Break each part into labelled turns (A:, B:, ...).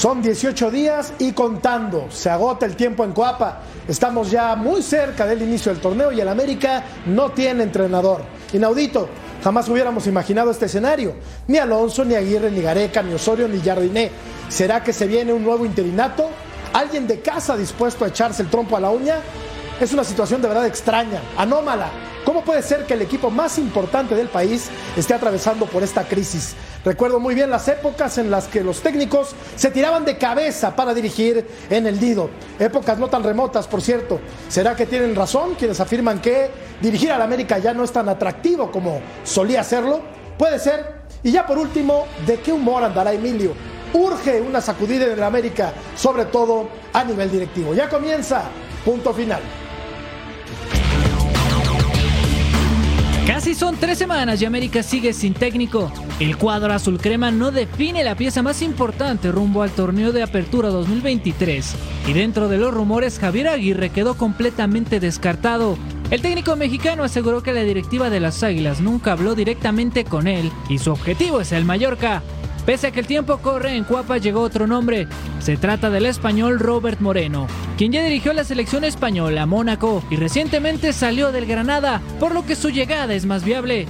A: Son 18 días y contando. Se agota el tiempo en Coapa. Estamos ya muy cerca del inicio del torneo y el América no tiene entrenador. Inaudito. Jamás hubiéramos imaginado este escenario. Ni Alonso, ni Aguirre, ni Gareca, ni Osorio, ni Jardiné. ¿Será que se viene un nuevo interinato? ¿Alguien de casa dispuesto a echarse el trompo a la uña? Es una situación de verdad extraña, anómala. ¿Cómo puede ser que el equipo más importante del país esté atravesando por esta crisis? Recuerdo muy bien las épocas en las que los técnicos se tiraban de cabeza para dirigir en el Dido. Épocas no tan remotas, por cierto. ¿Será que tienen razón quienes afirman que dirigir al América ya no es tan atractivo como solía serlo? Puede ser. Y ya por último, ¿de qué humor andará Emilio? Urge una sacudida en el América, sobre todo a nivel directivo. Ya comienza, punto final.
B: Casi son tres semanas y América sigue sin técnico. El cuadro azul crema no define la pieza más importante rumbo al torneo de apertura 2023. Y dentro de los rumores, Javier Aguirre quedó completamente descartado. El técnico mexicano aseguró que la directiva de las Águilas nunca habló directamente con él y su objetivo es el Mallorca. Pese a que el tiempo corre, en Cuapa llegó otro nombre. Se trata del español Robert Moreno, quien ya dirigió la selección española a Mónaco y recientemente salió del Granada, por lo que su llegada es más viable.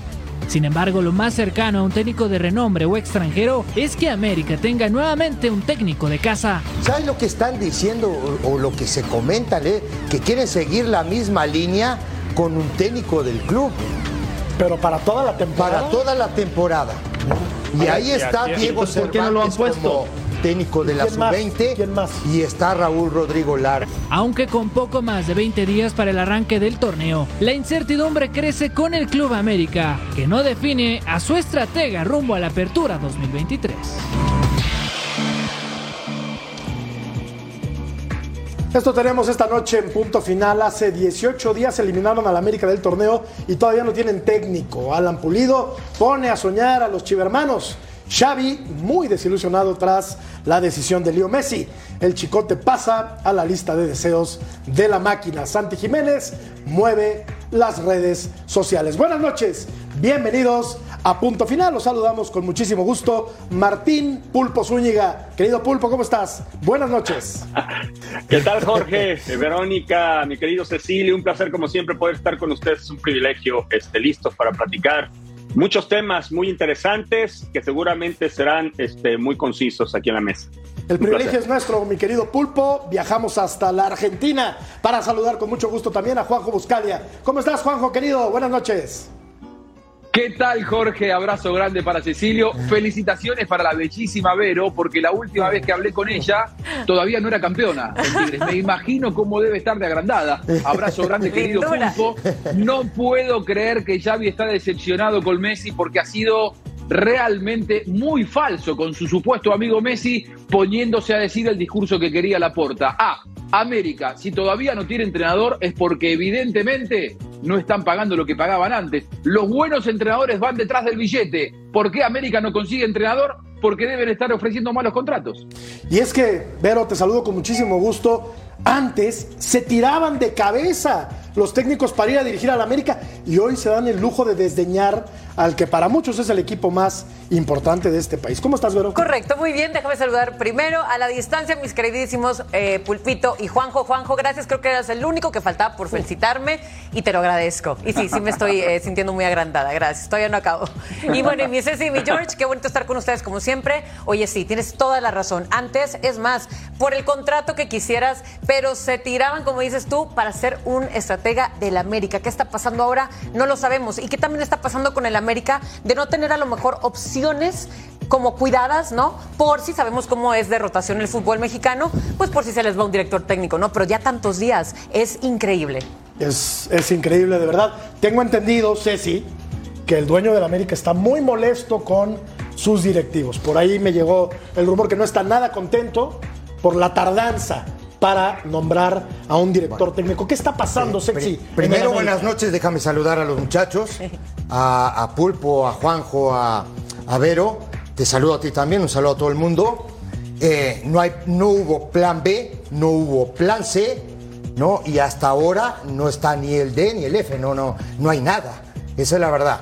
B: Sin embargo, lo más cercano a un técnico de renombre o extranjero es que América tenga nuevamente un técnico de casa.
C: ¿Sabes lo que están diciendo o, o lo que se comenta, eh? Que quieren seguir la misma línea con un técnico del club.
A: Pero para toda la temporada.
C: Para toda la temporada. Y ahí está Diego
D: Cervantes ¿Por qué no lo han puesto?
C: como técnico de la
A: ¿Quién más?
C: sub-20
A: ¿Quién más?
C: y está Raúl Rodrigo Lara.
B: Aunque con poco más de 20 días para el arranque del torneo, la incertidumbre crece con el Club América, que no define a su estratega rumbo a la apertura 2023.
A: Esto tenemos esta noche en punto final. Hace 18 días eliminaron al América del torneo y todavía no tienen técnico. Alan Pulido pone a soñar a los chivermanos. Xavi, muy desilusionado tras la decisión de Leo Messi. El chicote pasa a la lista de deseos de la máquina. Santi Jiménez mueve las redes sociales. Buenas noches, bienvenidos a punto final. Los saludamos con muchísimo gusto. Martín Pulpo Zúñiga. Querido Pulpo, ¿cómo estás? Buenas noches.
E: ¿Qué tal, Jorge? Eh, Verónica, mi querido Cecilio, un placer como siempre poder estar con ustedes, es un privilegio, este, listos para platicar muchos temas muy interesantes que seguramente serán este, muy concisos aquí en la mesa.
A: El privilegio es nuestro, mi querido Pulpo. Viajamos hasta la Argentina para saludar con mucho gusto también a Juanjo Buscalia. ¿Cómo estás, Juanjo, querido? Buenas noches.
D: ¿Qué tal, Jorge? Abrazo grande para Cecilio. Felicitaciones para la bellísima Vero, porque la última vez que hablé con ella todavía no era campeona. Tigres. Me imagino cómo debe estar de agrandada. Abrazo grande, querido. Pulpo. No puedo creer que Xavi está decepcionado con Messi porque ha sido realmente muy falso con su supuesto amigo Messi poniéndose a decir el discurso que quería Laporta. Ah, América, si todavía no tiene entrenador es porque evidentemente no están pagando lo que pagaban antes. Los buenos entrenadores van detrás del billete. ¿Por qué América no consigue entrenador? Porque deben estar ofreciendo malos contratos.
A: Y es que, Vero, te saludo con muchísimo gusto. Antes se tiraban de cabeza los técnicos para ir a dirigir al América y hoy se dan el lujo de desdeñar al que para muchos es el equipo más importante de este país. ¿Cómo estás, Vero?
F: Correcto, muy bien. Déjame saludar primero a la distancia mis queridísimos eh, Pulpito y Juanjo. Juanjo, gracias. Creo que eras el único que faltaba por felicitarme y te lo agradezco. Y sí, sí me estoy eh, sintiendo muy agrandada. Gracias. Todavía no acabo. Y bueno, y mi Ceci y mi George, qué bonito estar con ustedes como siempre. Oye, sí, tienes toda la razón. Antes, es más, por el contrato que quisieras, pero se tiraban, como dices tú, para ser un estratega del América. ¿Qué está pasando ahora? No lo sabemos. ¿Y qué también está pasando con el América de no tener a lo mejor opciones como cuidadas, ¿no? Por si sabemos cómo es de rotación el fútbol mexicano, pues por si se les va un director técnico, ¿no? Pero ya tantos días, es increíble.
A: Es, es increíble, de verdad. Tengo entendido, Ceci, que el dueño del América está muy molesto con sus directivos. Por ahí me llegó el rumor que no está nada contento por la tardanza para nombrar a un director técnico. ¿Qué está pasando, Sexy?
C: Primero, buenas noches. Déjame saludar a los muchachos, a, a Pulpo, a Juanjo, a, a Vero. Te saludo a ti también, un saludo a todo el mundo. Eh, no, hay, no hubo plan B, no hubo plan C, ¿no? Y hasta ahora no está ni el D ni el F, no, no, no hay nada. Esa es la verdad.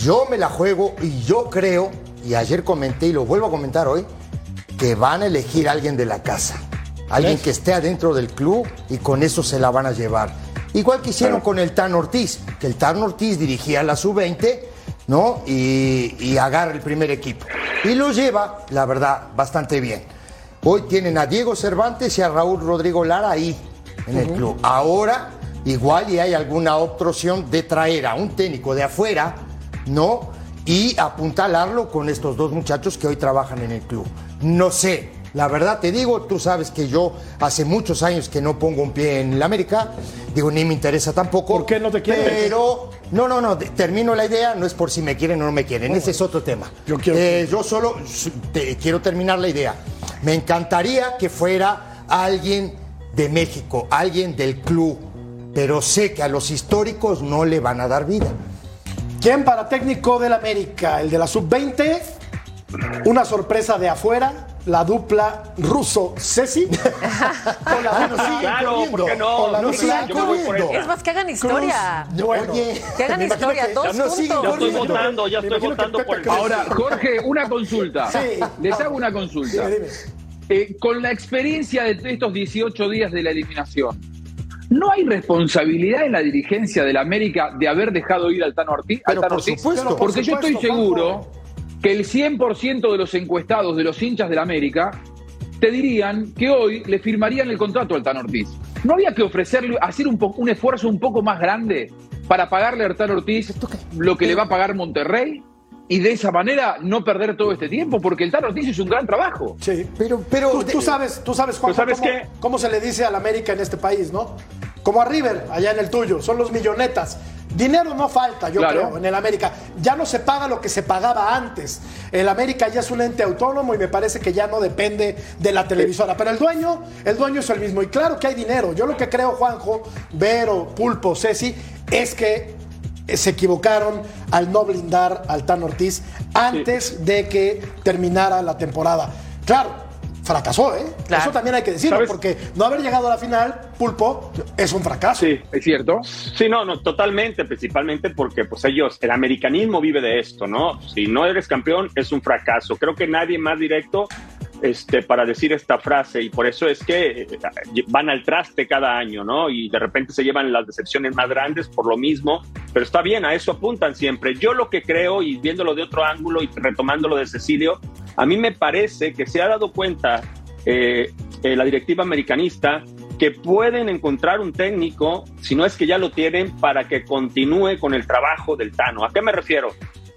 C: Yo me la juego y yo creo, y ayer comenté y lo vuelvo a comentar hoy, que van a elegir a alguien de la casa. Alguien que esté adentro del club y con eso se la van a llevar. Igual que hicieron con el Tan Ortiz, que el Tan Ortiz dirigía la sub-20, ¿no? Y, y agarra el primer equipo. Y lo lleva, la verdad, bastante bien. Hoy tienen a Diego Cervantes y a Raúl Rodrigo Lara ahí en el club. Ahora, igual y hay alguna otra opción de traer a un técnico de afuera, ¿no? Y apuntalarlo con estos dos muchachos que hoy trabajan en el club. No sé, la verdad te digo, tú sabes que yo hace muchos años que no pongo un pie en la América, digo, ni me interesa tampoco.
A: ¿Por qué no te quieres?
C: Pero, no, no, no, termino la idea, no es por si me quieren o no me quieren, ese es otro tema.
A: Yo quiero-
C: Eh, yo solo te- quiero terminar la idea. Me encantaría que fuera alguien de México, alguien del club, pero sé que a los históricos no le van a dar vida.
A: ¿Quién para técnico del América? El de la sub-20. Una sorpresa de afuera. La dupla ruso-Ceci. o la
C: Bueno,
A: dupla-
C: sigue
E: Claro,
C: corriendo.
E: ¿por qué no?
A: O la
C: No.
F: Es más, que hagan historia.
C: No,
A: Bueno.
C: oye,
F: Que hagan historia,
C: que- no.
E: Ya estoy votando, ya estoy votando por el
D: Ahora, Jorge, una consulta.
A: Sí.
D: Les hago una consulta.
A: Dime, dime.
D: Eh, con la experiencia de estos 18 días de la eliminación, ¿no hay responsabilidad en la dirigencia de la América de haber dejado ir al Tano Ortiz? al
C: Pero
D: Tano
C: por
D: Ortiz?
C: supuesto.
A: Por
D: Porque yo estoy seguro
A: Juanjo.
D: Que el 100% de los encuestados de los hinchas de la América te dirían que hoy le firmarían el contrato al Tano Ortiz. ¿No había que ofrecerle, hacer un, esfuerzo un poco más grande para pagarle al Tano Ortiz lo que le va a pagar Monterrey? Y de esa manera no perder todo este tiempo, porque el Tano Ortiz hizo un gran trabajo.
A: Sí.
C: Pero, pero
A: Tú, tú sabes, tú sabes, Juanjo,
E: ¿sabes
A: cómo, cómo se le dice al América en este país, ¿no? Como a River, allá en el tuyo, son los millonetas. Dinero no falta, yo
D: Claro.
A: creo, en el América. Ya no se paga lo que se pagaba antes. El América ya es un ente autónomo y me parece que ya no depende de la televisora. Pero el dueño, el dueño es el mismo. Y claro que hay dinero. Yo lo que creo, Juanjo, Vero, Pulpo, Ceci, es que se equivocaron al no blindar al Tan Ortiz antes de que terminara la temporada. Claro, fracasó, ¿eh?
F: Claro.
A: Eso también hay que decirlo,
E: ¿Sabes?
A: porque no haber llegado a la final, Pulpo, es un fracaso.
D: Sí, es cierto.
E: Sí, no, no, totalmente, principalmente porque pues ellos, el americanismo vive de esto, ¿no? Si no eres campeón es un fracaso. Creo que nadie más directo este, para decir esta frase y por eso es que eh, van al traste cada año, ¿no? Y de repente se llevan las decepciones más grandes por lo mismo, pero está bien, a eso apuntan siempre. Yo lo que creo y viéndolo de otro ángulo y retomándolo de Cecilio, a mí me parece que se ha dado cuenta eh, eh, la directiva americanista que pueden encontrar un técnico, si no es que ya lo tienen, para que continúe con el trabajo del Tano. ¿A qué me refiero?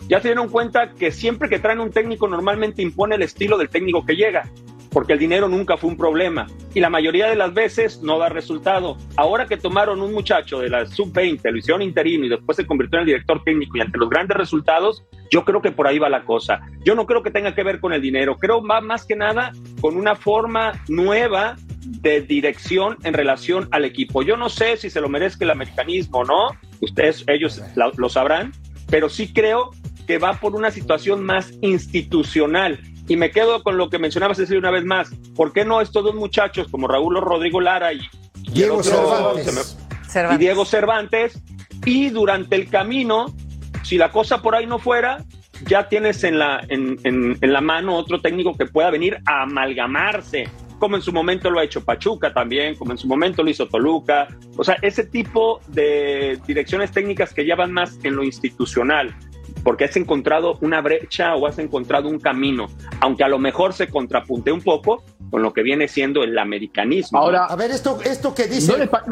E: Ya se dieron cuenta que siempre que traen un técnico normalmente impone el estilo del técnico que llega, porque el dinero nunca fue un problema y la mayoría de las veces no da resultado. Ahora que tomaron un muchacho de la sub-20, lo hicieron interino y después se convirtió en el director técnico y ante los grandes resultados, yo creo que por ahí va la cosa. Yo no creo que tenga que ver con el dinero, creo más, más que nada con una forma nueva de dirección en relación al equipo. Yo no sé si se lo merezca el americanismo o no, ustedes, ellos lo sabrán, pero sí creo que va por una situación más institucional. Y me quedo con lo que mencionaba Cecilia una vez más. ¿Por qué no estos dos muchachos como Raúl Rodrigo Lara y,
C: Diego
E: otro,
C: Cervantes.
E: se me-
F: Cervantes.
E: y Diego Cervantes? Y durante el camino, si la cosa por ahí no fuera, ya tienes en la, en, en- en la mano otro técnico que pueda venir a amalgamarse, como en su momento lo ha hecho Pachuca también, como en su momento lo hizo Toluca. O sea, ese tipo de direcciones técnicas que ya van más en lo institucional, porque has encontrado una brecha o has encontrado un camino, aunque a lo mejor se contrapunte un poco con lo que viene siendo el americanismo.
D: Ahora,
C: A ver, esto, esto que dice.
D: ¿no les pa-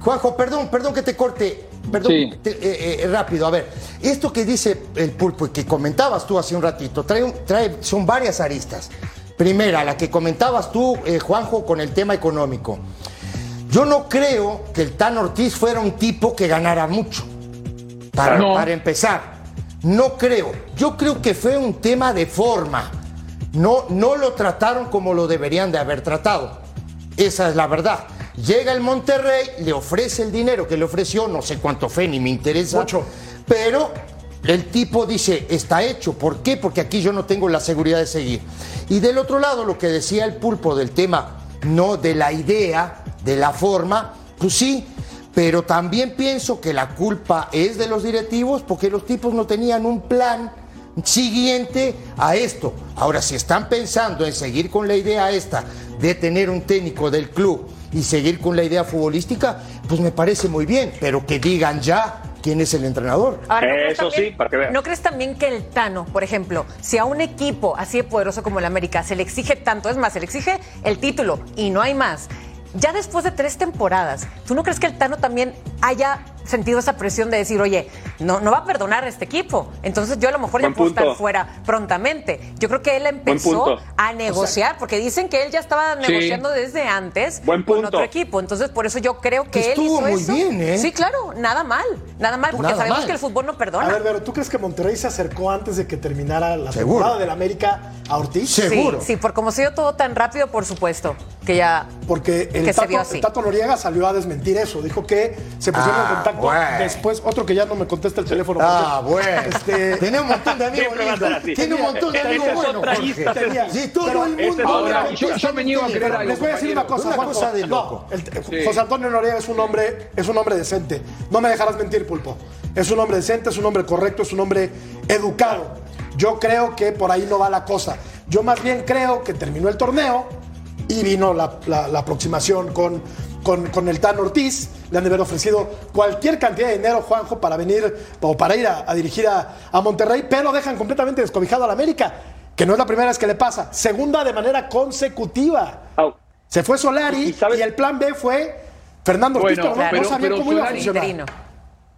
C: Juanjo, perdón, perdón que te corte. Perdón,
D: Sí.
C: te- eh, eh, rápido. A ver, esto que dice el pulpo y que comentabas tú hace un ratito, trae, un- trae, son varias aristas. Primera, la que comentabas tú, eh, Juanjo, con el tema económico. Yo no creo que el Tan Ortiz fuera un tipo que ganara mucho. Para,
D: No.
C: para empezar, no creo. Yo creo que fue un tema de forma. No, no lo trataron como lo deberían de haber tratado. Esa es la verdad. Llega el Monterrey, le ofrece el dinero que le ofreció, no sé cuánto fue, ni me interesa.
A: Mucho.
C: Pero el tipo dice, está hecho. ¿Por qué? Porque aquí yo no tengo la seguridad de seguir. Y del otro lado, lo que decía el pulpo del tema, no de la idea, de la forma, pues sí, pero también pienso que la culpa es de los directivos porque los tipos no tenían un plan siguiente a esto. Ahora, si están pensando en seguir con la idea esta de tener un técnico del club y seguir con la idea futbolística, pues me parece muy bien, pero que digan ya quién es el entrenador.
F: Ahora, ¿no crees
E: Eso
F: también-
E: sí, para que vean.
F: ¿No crees también que el Tano, por ejemplo, si a un equipo así de poderoso como el América se le exige tanto, es más, se le exige el título y no hay más, ya después de tres temporadas, ¿tú no crees que el Tano también haya sentido esa presión de decir, oye, no, no va a perdonar a este equipo? Entonces yo a lo mejor ya
E: Buen
F: puedo estar fuera prontamente. Yo creo que él empezó a negociar, porque dicen que él ya estaba
D: Sí.
F: negociando desde antes
E: Buen
F: con
E: punto.
F: otro equipo. Entonces por eso yo creo que,
C: Que
F: él
C: estuvo
F: hizo
C: muy
F: eso.
C: bien, ¿eh?
F: Sí, claro, nada mal, nada mal, porque
C: Nada
F: sabemos
C: mal.
F: que el fútbol no perdona.
A: A ver, Vero, ¿tú crees que Monterrey se acercó antes de que terminara la
C: Seguro.
A: temporada del América a Ortiz?
C: Sí. Seguro.
F: Sí, sí, por como se dio todo tan rápido, por supuesto, que ya...
A: Porque el,
F: Que se
A: Tato,
F: vio así.
A: el Tato Noriega salió a desmentir eso. Dijo que se pusieron
C: Ah,
A: en contacto
C: bueno.
A: después. Otro que ya no me contesta el teléfono.
C: Ah,
A: Jorge.
C: bueno.
A: Este,
C: Tiene un montón de amigos. Tiene un montón de amigos buenos, Sí, todo
A: pero-
C: el
E: Esa es
C: mundo.
D: Yo- yo me niego a creer algo.
A: Les voy a decir una cosa,
C: Una
A: Juanjo.
C: cosa de
A: No,
C: loco.
A: el-
D: Sí.
A: José Antonio Noriega es un hombre, es un hombre decente. No me dejarás mentir, Pulpo. Es un hombre decente, es un hombre correcto, es un hombre educado. Yo creo que por ahí no va la cosa. Yo más bien creo que terminó el torneo y vino la, la- la aproximación con, con, con el Tan Ortiz. Le han de haber ofrecido cualquier cantidad de dinero, Juanjo, para venir o para ir a, a dirigir a, a Monterrey, pero dejan completamente descobijado al América, que no es la primera vez que le pasa. Segunda de manera consecutiva. Se fue Solari
E: ¿Y
A: el plan B fue Fernando Ortiz,
D: Bueno,
A: pero no, no
D: pero-
A: sabía
D: pero
A: cómo iba a
D: Solari-
A: funcionar.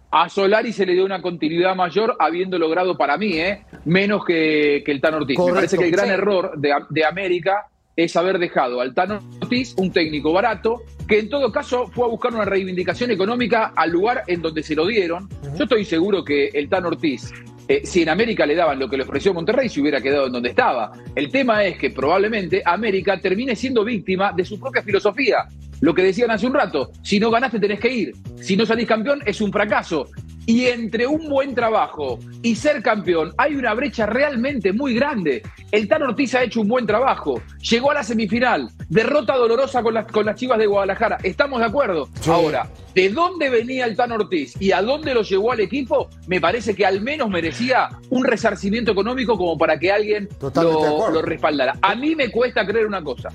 D: A Solari se le dio una continuidad mayor habiendo logrado para mí, ¿eh? menos que, que el Tan Ortiz.
C: Correcto.
D: Me parece que el gran
F: Sí.
D: error de, de América es haber dejado al Tan Ortiz, un técnico barato, que en todo caso fue a buscar una reivindicación económica al lugar en donde se lo dieron. Yo estoy seguro que el Tan Ortiz, eh, si en América le daban lo que le ofreció Monterrey, se hubiera quedado en donde estaba. El tema es que probablemente América termine siendo víctima de su propia filosofía. Lo que decían hace un rato, si no ganaste tenés que ir, si no salís campeón es un fracaso. Y entre un buen trabajo y ser campeón hay una brecha realmente muy grande. El Tan Ortiz ha hecho un buen trabajo, llegó a la semifinal, derrota dolorosa con las, con las Chivas de Guadalajara, estamos de acuerdo.
C: Sí.
D: Ahora, ¿de dónde venía el Tan Ortiz y a dónde lo llevó al equipo? Me parece que al menos merecía un resarcimiento económico como para que alguien lo, respaldara. A mí me cuesta creer una cosa,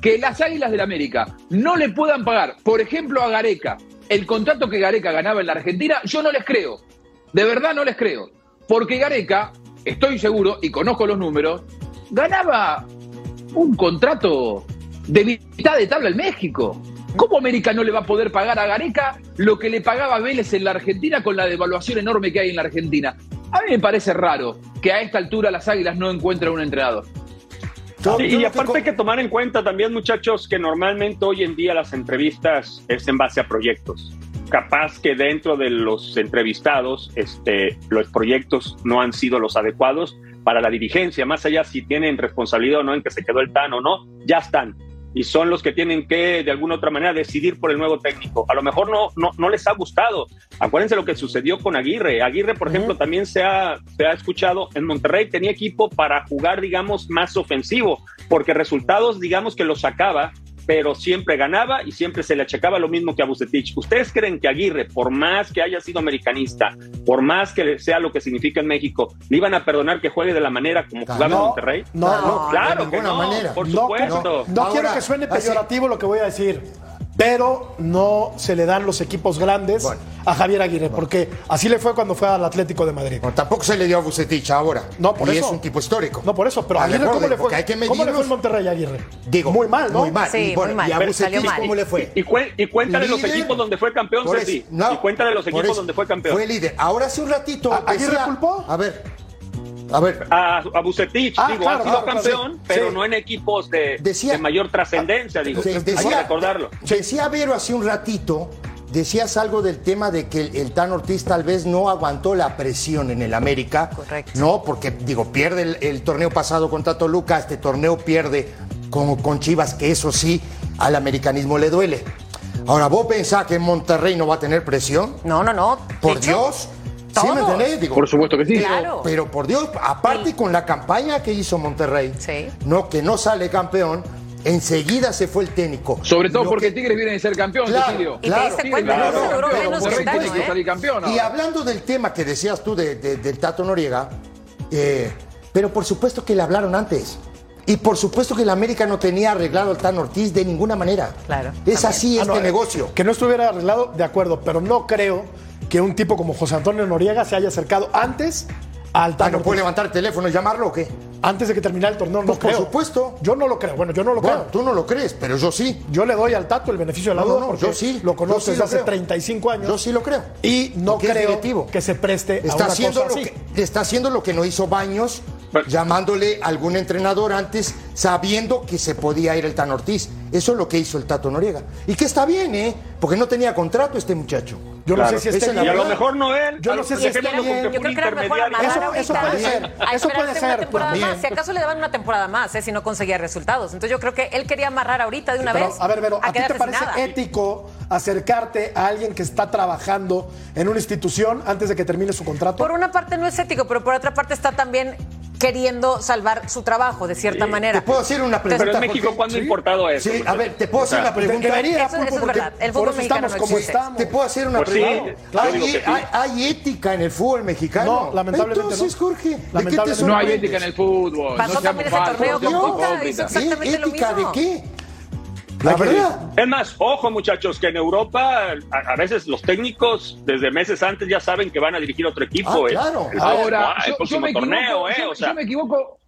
D: que las Águilas del América no le puedan pagar, por ejemplo, a Gareca, el contrato que Gareca ganaba en la Argentina, yo no les creo. De verdad no les creo. Porque Gareca, estoy seguro, y conozco los números, ganaba un contrato de mitad de tabla en México. ¿Cómo América no le va a poder pagar a Gareca lo que le pagaba Vélez en la Argentina con la devaluación enorme que hay en la Argentina? A mí me parece raro que a esta altura las Águilas no encuentren un entrenador.
C: Yo-
E: Sí,
C: yo
E: y aparte hay que tomar en cuenta también, muchachos, que normalmente hoy en día las entrevistas es en base a proyectos. Capaz que dentro de los entrevistados, este, los proyectos no han sido los adecuados para la dirigencia, más allá si tienen responsabilidad o no en que se quedó el TAN o no, ya están. Y son los que tienen que, de alguna otra manera, decidir por el nuevo técnico. A lo mejor no, no, no les ha gustado. Acuérdense lo que sucedió con Aguirre. Aguirre, por ejemplo, también se ha, se ha escuchado en Monterrey, tenía equipo para jugar, digamos, más ofensivo, porque resultados, digamos, que los sacaba, pero siempre ganaba y siempre se le achacaba lo mismo que a Bucetich. ¿Ustedes creen que Aguirre, por más que haya sido americanista, por más que sea lo que significa en México, le iban a perdonar que juegue de la manera como jugaba en Monterrey?
A: no, no,
E: claro
C: de
E: que no,
C: manera.
E: por
A: No,
E: supuesto.
A: no, no
C: Ahora,
A: quiero que suene
C: así-
A: peyorativo lo que voy a decir, pero no se le dan los equipos grandes
C: Bueno.
A: a Javier Aguirre, porque así le fue cuando fue al Atlético de Madrid.
C: Bueno, tampoco se le dio a Bucetich ahora.
A: No, por
C: y
A: eso.
C: es un tipo histórico.
A: No por eso, pero
C: Al
A: Aguirre,
C: borde,
A: ¿cómo le fue?
C: hay que
A: ¿Cómo le fue en Monterrey a Aguirre?
C: Digo,
A: muy mal, ¿no?
C: Muy mal.
F: Sí,
C: y, bueno,
F: muy mal.
C: ¿y a Bucetich
F: mal.
C: cómo le fue?
E: Y, cuéntale los equipos donde fue campeón,
C: eso, no,
E: y cuéntale los equipos donde fue campeón.
C: Fue líder. Ahora hace un ratito.
A: ¿A- Aguirre culpó?
C: A ver. A ver.
E: a, a Bucetich,
A: Ah,
E: digo,
A: claro,
E: ha sido
A: claro,
E: campeón,
A: sí,
E: pero
A: sí.
E: no en equipos de,
C: Decía-
E: de mayor trascendencia, digo.
C: Sí,
E: Hay que
C: decía,
E: recordarlo.
C: decía Vero hace un ratito, decías algo del tema de que el, el Tan Ortiz tal vez no aguantó la presión en el América.
F: Correcto.
C: No, porque digo, pierde el, el torneo pasado contra Toluca, este torneo pierde con, con Chivas, que eso sí, al americanismo le duele. Ahora, ¿vos pensás que en Monterrey no va a tener presión?
F: No, no, no. De
C: Por
F: hecho,
C: Dios. ¿Sí me entendés? Digo,
D: Por supuesto que sí.
F: Claro.
C: Pero por Dios, aparte
F: Sí.
C: con la campaña que hizo Monterrey,
F: Sí.
C: no, que no sale campeón, enseguida se fue el técnico.
D: Sobre todo
C: Lo
D: porque
C: que-
D: Tigres viene de ser campeón,
C: Claro,
D: Cecilio.
F: Y que ¿eh?
D: salir campeón
C: Y hablando del tema que decías tú de- de- del Tato Noriega, Eh, pero por supuesto que le hablaron antes. Y por supuesto que el América no tenía arreglado al Tan Ortiz de ninguna manera.
F: Claro,
C: Es
F: también.
C: así
A: Ah,
C: este
A: no, eh,
C: negocio.
A: Que no estuviera arreglado, de acuerdo, pero no creo que un tipo como José Antonio Noriega se haya acercado antes al
C: Ah,
A: Tano
C: ¿No puede
A: Ortiz.
C: levantar el teléfono y llamarlo o qué?
A: Antes de que terminara el torneo, no
C: Pues, por
A: creo.
C: supuesto.
A: Yo no lo creo. Bueno, yo no lo
C: Bueno,
A: creo.
C: tú no lo crees, pero yo sí.
A: Yo le doy al Tato el beneficio de la
C: No,
A: duda
C: no,
A: porque
C: yo sí.
A: lo conozco
C: sí
A: desde
C: lo
A: hace
C: creo.
A: 35 años.
C: Yo sí lo creo.
A: Y no creo que se preste a
C: Está
A: una
C: haciendo,
A: cosa
C: lo
A: así.
C: que, está haciendo lo que no hizo Baños,
E: Pero-
C: llamándole a algún entrenador antes, sabiendo que se podía ir el Tan Ortiz. Eso es lo que hizo el Tato Noriega. Y que está bien, ¿eh? Porque no tenía contrato este muchacho.
A: Yo
E: Claro.
A: no sé si
C: Esa
A: esté
C: es la
E: Y a
A: bien.
E: lo mejor no él.
A: Yo no sé si está bien.
F: Yo creo que era mejor
A: Eso- eso
F: ahorita.
A: puede ser,
F: a
A: eso puede ser,
F: una temporada
A: también.
F: más. Si acaso le daban una temporada más, ¿eh? si no conseguía resultados. Entonces yo creo que él quería amarrar ahorita de una
A: Pero,
F: vez.
A: a ver, Vero, ¿a, ti te parece
F: nada.
A: ético acercarte a alguien que está trabajando en una institución antes de que termine su contrato?
F: Por una parte no es ético, pero por otra parte está también queriendo salvar su trabajo de cierta manera.
C: ¿Te puedo hacer una pregunta?
E: Pero en México? ¿cuándo ha
C: Sí.
E: importado eso?
C: Sí, a ver, te puedo
E: O sea,
C: hacer una pregunta.
A: Debería,
F: Eso- eso
A: Pulpo,
F: es verdad. El
A: por
F: fútbol
A: eso
F: mexicano
A: estamos
F: no
A: como
F: existe.
A: estamos.
C: Te puedo hacer una
E: Pues sí,
C: pregunta.
E: claro,
C: hay,
E: digo que sí.
C: hay- hay ética en el fútbol mexicano.
A: No, lamentablemente
C: Entonces,
A: no.
C: Jorge, ¿de qué te
A: Lamentablemente
D: No hay ética en el fútbol.
F: Pasó
D: no
F: también ese torneo con
D: seamos
F: Boca,
D: hipócritas.
F: hizo exactamente lo
C: ¿Ética
F: mismo.
C: de qué? La
A: Hay que-
C: verdad.
E: Es más, ojo muchachos, que en Europa a, a veces los técnicos desde meses antes ya saben que van a dirigir otro equipo.
C: Ah,
E: eh.
C: claro.
E: El-
D: Ahora,
E: el
D: yo,
E: próximo
D: yo me
E: torneo,
D: equivoco,
E: eh,
D: yo,
E: o sea,
D: yo me equivoco.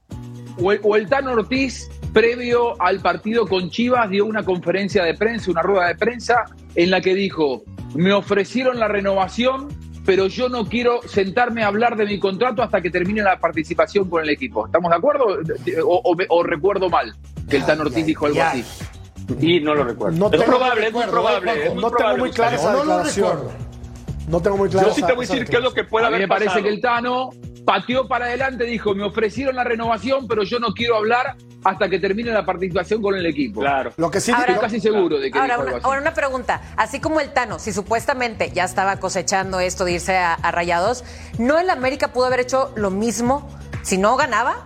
D: O el, o el Tano Ortiz, previo al partido con Chivas, dio una conferencia de prensa, una rueda de prensa, en la que dijo: Me ofrecieron la renovación, pero yo no quiero sentarme a hablar de mi contrato hasta que termine la participación con el equipo. ¿Estamos de acuerdo? O, o recuerdo mal que el Tano
C: Ay,
D: Ortiz dijo algo así.
E: Y no lo recuerdo.
A: No
E: es
A: tengo-
E: probable, es muy probable. es muy
A: no tengo muy clara esa
C: No, no lo recuerdo.
A: No tengo muy clara
E: Yo sí te voy a decir qué es lo que puede
D: a mí
E: haber
D: me parece
E: pasado.
D: que el Tano pateó para adelante, dijo, me ofrecieron la renovación, pero yo no quiero hablar hasta que termine la participación con el equipo.
E: Claro.
A: Lo que sí
F: Ahora-
D: Estoy casi seguro de que
F: Ahora
D: dijo
F: una,
D: algo así.
F: ahora una pregunta. Así como el Tano, si supuestamente ya estaba cosechando esto de irse a, a Rayados, ¿no el América pudo haber hecho lo mismo si no ganaba?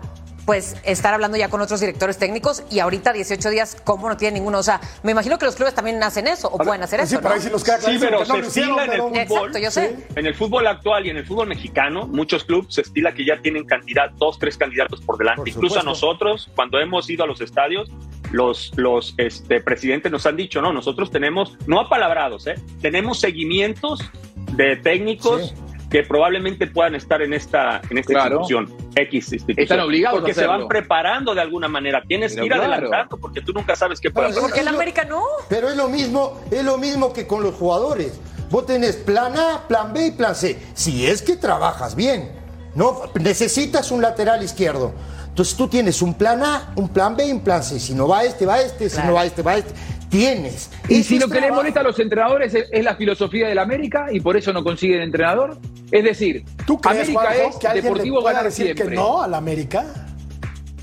F: Pues estar hablando ya con otros directores técnicos y ahorita 18 días, ¿cómo no tiene ninguno? O sea, me imagino que los clubes también hacen eso o pueden hacer
A: Sí,
F: eso.
A: pero
F: ¿no?
A: ahí sí nos queda
E: Sí,
A: clarísimo
E: pero
A: no
E: se
A: hicieron,
E: estila en el fútbol.
F: Exacto, yo sé.
E: En el fútbol actual y en el fútbol mexicano, muchos clubes se estila que ya tienen candidatos, dos, tres candidatos por delante.
C: Por
E: Incluso a nosotros, cuando hemos ido a los estadios, los, los este, presidentes nos han dicho, no, nosotros tenemos, no apalabrados, ¿eh? tenemos seguimientos de técnicos
C: Sí.
E: que probablemente puedan estar en esta, en esta
D: Claro.
E: institución, X institución.
D: Están obligados
E: Porque
D: a
E: se van preparando de alguna manera. Tienes que ir
D: claro.
E: adelantando porque tú nunca sabes qué puede pasar.
F: ¿Por qué el América no?
C: Pero es lo mismo, es lo mismo que con los jugadores. Vos tenés plan A, plan B y plan C. Si es que trabajas bien, no necesitas un lateral izquierdo. Entonces tú tienes un plan A, un plan B y un plan C. Si no va este, va este. Si
F: Claro.
C: no va este, va este. Tienes.
D: Y si lo que le molesta a los entrenadores es, es la filosofía del América y por eso no consiguen entrenador. Es decir,
A: ¿Tú crees,
D: América
A: Juanjo,
D: es
A: que alguien
D: deportivo
A: le pueda
D: ganar
A: decir
D: siempre.
A: que no al América?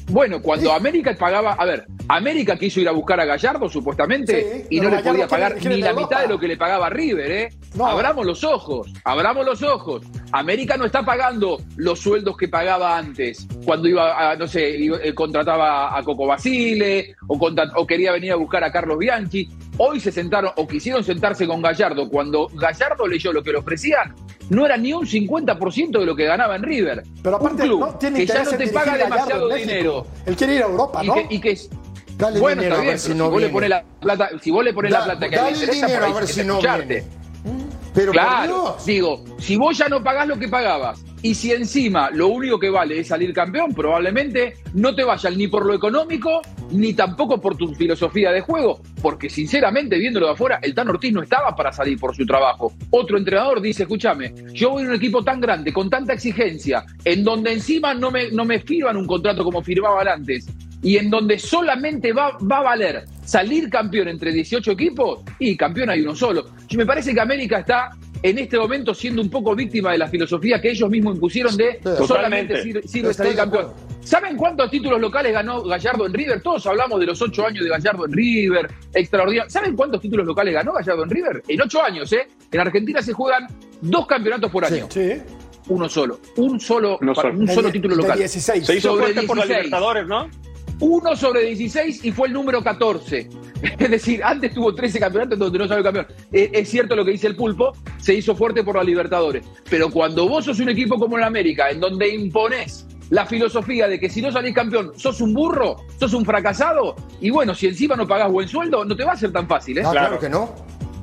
D: Bueno, cuando América pagaba, a ver, América quiso ir a buscar a Gallardo supuestamente
A: Sí,
D: y no le
A: Gallardo
D: podía pagar ni la
A: Europa.
D: mitad de lo que le pagaba River, ¿eh?
A: No.
D: Abramos los ojos, abramos los ojos. América no está pagando los sueldos que pagaba antes, cuando iba, a, no sé, iba- eh, contrataba a Coco Basile o, quería venir a buscar a Carlos Bianchi. Hoy se sentaron o quisieron sentarse con Gallardo. Cuando Gallardo leyó lo que le ofrecían, no era ni un 50% de lo que ganaba en River.
A: Pero aparte
D: un club
A: no tiene
D: que ya no te paga demasiado dinero.
A: Él quiere ir a Europa,
D: Y
A: ¿no?
D: que, y que es-
C: Dale
D: bueno,
C: dinero
D: está
C: a ver si no
D: si vos le
C: viene.
D: pones la plata, si vos le pones
C: Da-
D: la plata que
C: dale
D: le interesa,
C: dinero
D: por ahí
C: a ver si no
D: escucharte.
C: viene. Pero
D: Claro, digo, si vos ya no pagás lo que pagabas y si encima lo único que vale es salir campeón, probablemente no te vayan ni por lo económico ni tampoco por tu filosofía de juego, porque sinceramente, viéndolo de afuera, el Tan Ortiz no estaba para salir por su trabajo. Otro entrenador dice, escúchame, yo voy a un equipo tan grande, con tanta exigencia, en donde encima no me, no me firman un contrato como firmaban antes, y en donde solamente va, va a valer salir campeón entre 18 equipos y campeón hay uno solo. Y me parece que América está en este momento siendo un poco víctima de la filosofía que ellos mismos impusieron de
C: Totalmente.
D: solamente sir- sirve salir campeón. ¿Saben cuántos títulos locales ganó Gallardo en River? Todos hablamos de los ocho años de Gallardo en River, extraordinario. ¿Saben cuántos títulos locales ganó Gallardo en River? En ocho años, ¿eh? En Argentina se juegan dos campeonatos por año.
A: Sí.
D: Uno solo. Un solo, un solo título
A: de
D: local.
A: 16.
E: Se hizo
D: Sobre
E: fuerte por la
D: 16.
E: Libertadores, ¿no?
D: Uno sobre 16 y fue el número 14. Es decir, antes tuvo 13 campeonatos donde no salió campeón. Es, es cierto lo que dice el pulpo, se hizo fuerte por la Libertadores. Pero cuando vos sos un equipo como el América, en donde imponés la filosofía de que si no salís campeón, sos un burro, sos un fracasado, y bueno, si encima no pagás buen sueldo, no te va a ser tan fácil, ¿eh?
C: Ah, claro. que no.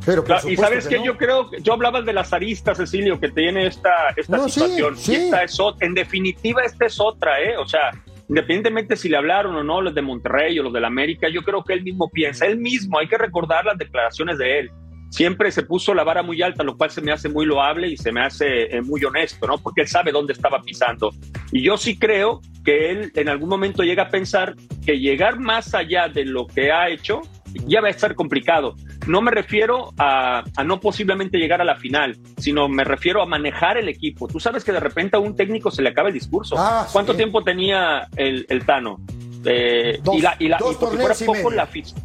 C: Pero por
E: y sabes que,
C: no.
E: yo creo, que yo hablaba de las aristas, Cecilio, que tiene esta, esta
C: No,
E: situación.
C: sí.
E: Y esta es en definitiva, esta es otra, ¿eh? O sea, independientemente si le hablaron o no los de Monterrey o los del América, yo creo que él mismo piensa, él mismo, hay que recordar las declaraciones de él. Siempre se puso la vara muy alta, lo cual se me hace muy loable y se me hace eh, muy honesto, ¿no? Porque él sabe dónde estaba pisando. Y yo sí creo que él en algún momento llega a pensar que llegar más allá de lo que ha hecho ya va a estar complicado. No me refiero a, a no posiblemente llegar a la final, sino me refiero a manejar el equipo. Tú sabes que de repente a un técnico se le acaba el discurso.
C: Ah,
E: ¿Cuánto
C: sí.
E: tiempo tenía el, el Tano? Eh,
C: Dos-
E: y la, y la-
C: dos
E: y por si
C: torneos y
E: fuera poco
C: medio.
E: la afición.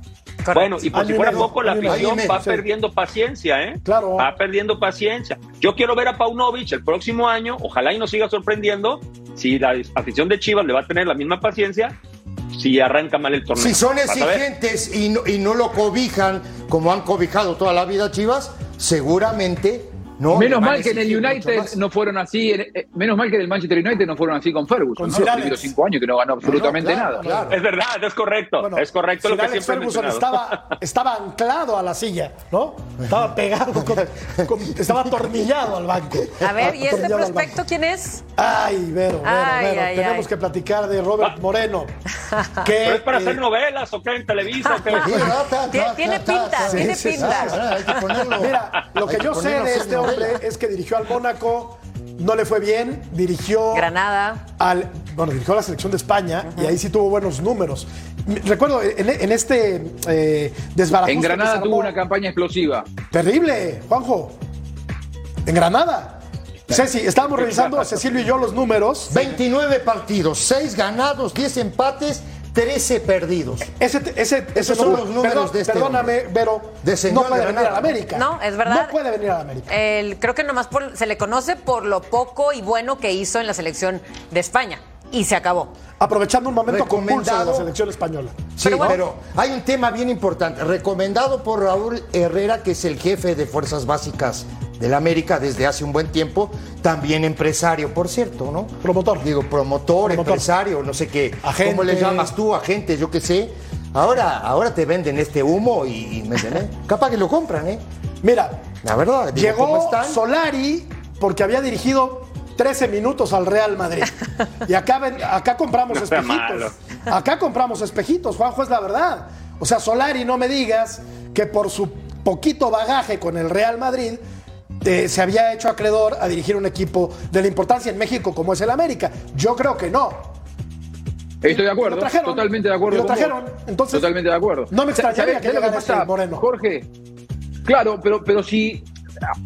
E: Bueno, y por
A: Año
E: si fuera
A: medio,
E: poco, la afición
C: medio,
E: va
C: sí.
E: perdiendo paciencia, ¿eh?
A: Claro.
E: Va perdiendo paciencia. Yo quiero ver a Paunovic el próximo año, ojalá y nos siga sorprendiendo, si la afición de Chivas le va a tener la misma paciencia, si arranca mal el torneo.
C: Si son exigentes y no, y no lo cobijan como han cobijado toda la vida Chivas, seguramente no.
D: Menos mal que en el United no fueron así, en- eh, menos mal que en el Manchester United no fueron así con Ferguson,
A: Con
D: ¿no? Los cinco años que no ganó absolutamente
C: claro,
D: nada.
C: claro.
E: Es verdad, es correcto,
A: Bueno,
E: es correcto lo que
A: Alex
E: siempre
A: Ferguson estaba, estaba anclado a la silla, ¿no? Estaba pegado, con- con- estaba atornillado al banco.
F: A ver, ¿y este prospecto quién es?
A: Ay, Vero, Vero,
F: Ay,
A: Vero.
F: ay,
A: Tenemos
F: ay.
A: que platicar de Robert
E: Ah.
A: Moreno. que,
E: ¿Pero es para
A: eh,
E: hacer novelas o qué en Televisa?
F: Tiene-
C: ta,
F: tiene
C: ta, ta,
F: pinta,
C: ta.
F: tiene pinta.
C: sí, hay que ponerlo.
A: Mira, lo que yo sé de este
C: novela.
A: Es que dirigió al Mónaco, no le fue bien, dirigió
F: Granada.
A: al, bueno, dirigió a la selección de España y ahí sí tuvo buenos números. Me- Recuerdo en, en este eh, desbarajuste
D: En Granada tuvo una campaña explosiva.
A: Terrible, Juanjo. En Granada. Ceci, estábamos revisando, Cecilio y yo, los números.
C: 29 partidos, 6 ganados, 10 empates, 13 perdidos.
A: Ese, ese, ese
C: son los números
A: perdón,
C: de este
A: Perdóname, pero no puede
C: de
A: venir a la. América.
F: No, es verdad.
A: No puede venir a la América.
F: El- creo que nomás por- se le conoce por lo poco y bueno que hizo en la selección de España. Y se acabó.
A: Aprovechando un momento compulso de la selección española.
C: Sí,
F: Pero
C: hay un tema bien importante, recomendado por Raúl Herrera, que es el jefe de Fuerzas Básicas del América desde hace un buen tiempo, también empresario, por cierto, ¿no?
A: Promotor.
C: Digo, promotor,
A: Promotor.
C: empresario, no sé qué.
A: Agente.
C: ¿Cómo le llamas tú, agente? Yo qué sé. Ahora, ahora te venden este humo y, y me ven, Capaz que lo compran, ¿eh?
A: Mira,
C: La verdad, digo, ¿cómo
A: llegó
C: están?
A: Solari porque había dirigido 13 minutos al Real Madrid. Y acá, ven- acá compramos
E: No
A: espejitos. Acá compramos espejitos, Juanjo, es la verdad. O sea, Solari, no me digas que por su poquito bagaje con el Real Madrid eh, se había hecho acreedor a dirigir un equipo de la importancia en México como es el América. Yo creo que no.
D: Estoy de acuerdo,
A: Lo trajeron.
D: totalmente de acuerdo.
A: Lo
D: con vos.
A: trajeron. Entonces,
D: totalmente de acuerdo.
A: no me extrañaría
D: ¿Sabés-
A: que llegara ese Moreno.
D: Jorge, claro, pero, pero si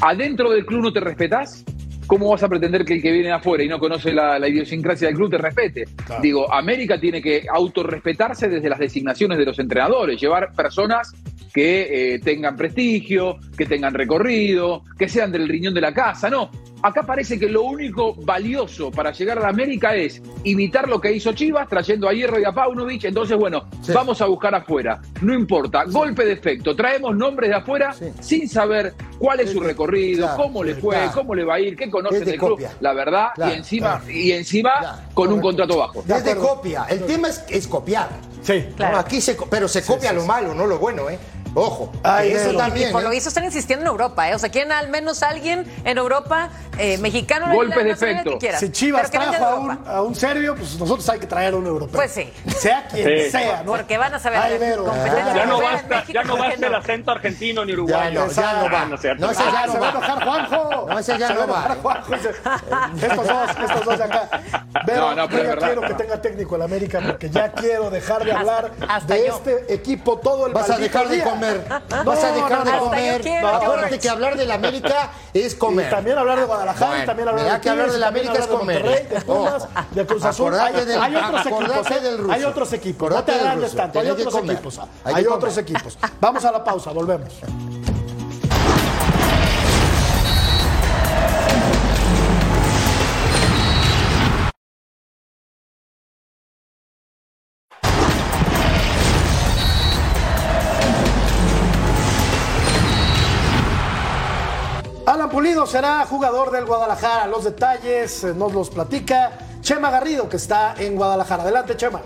D: adentro del club no te respetás, ¿cómo vas a pretender que el que viene afuera y no conoce la, la idiosincrasia del club te respete? Digo, América tiene que autorrespetarse desde las designaciones de los entrenadores, llevar personas que eh, tengan prestigio, que tengan recorrido, que sean del riñón de la casa. No, acá parece que lo único valioso para llegar a la América es imitar lo que hizo Chivas, trayendo a Hierro y a Paunovic. Entonces, bueno,
C: Sí.
D: vamos a buscar afuera. No importa, golpe de efecto. Traemos nombres de afuera
C: Sí.
D: sin saber cuál es su recorrido,
C: claro,
D: cómo le fue,
C: claro.
D: cómo le va a ir, qué conoce del club.
C: copia.
D: La verdad,
C: Claro,
D: y encima,
C: claro.
D: y encima
C: Claro,
D: con un contrato bajo.
A: De
C: Es de
A: acuerdo.
C: copia. El tema es, es copiar.
A: Sí.
F: Claro.
C: Aquí se, co- pero se copia
A: sí,
C: lo malo, no lo bueno, ¿eh? Ojo.
A: Ay,
C: eso también.
F: Por
C: ¿eh?
F: lo visto están insistiendo en Europa, ¿eh? O sea, quieren al menos alguien en Europa, eh, mexicano,
D: Golpe
F: la
D: de efecto.
A: Si Chivas
F: pero
A: trajo a un,
F: Europa.
A: a un serbio, pues nosotros hay que traer a un europeo.
F: Pues sí.
A: Sea quien
E: Sí.
A: sea, ¿no?
F: Porque van a saber
A: Ay,
F: de
A: Vero.
F: competencia.
E: Ya no basta,
F: México,
E: ya no
F: ¿por qué
E: basta el acento argentino ni
C: Ya
E: uruguayo.
C: no, ya no va.
E: No.
C: No, ese ya
A: Ah,
C: no
A: se va a enojar Juanjo.
C: No, ese ya
A: Se
C: no va.
A: Juanjo. Estos dos, estos dos de acá. Pero
D: No, no, pero
A: yo ya quiero que tenga técnico el América porque ya quiero dejar de hablar de este equipo todo el
C: Vas a dejar de
A: día.
C: Comer.
A: No,
C: Vas a dejar
A: no,
C: de
A: no,
C: comer. No, Acuérdate que hablar de la América es comer.
A: Y también hablar de Guadalajara, y
C: Bueno,
A: también hablar de
C: que hablar
A: Tigres,
C: de la
A: y
C: América es comer.
A: de Pumas,
C: Ojo.
A: de Cruz Azul. Hay,
C: del-
A: hay otros equipos, ¿eh?
C: del ruso.
A: Hay otros equipos. No
C: Acordate
A: te
C: del
A: agrandes tanto. Hay otros
C: comer.
A: equipos.
C: Hay
A: otros equipos. Vamos a la pausa, volvemos. Pulido será jugador del Guadalajara. Los detalles eh, nos los platica Chema Garrido, que está en Guadalajara. Adelante, Chema.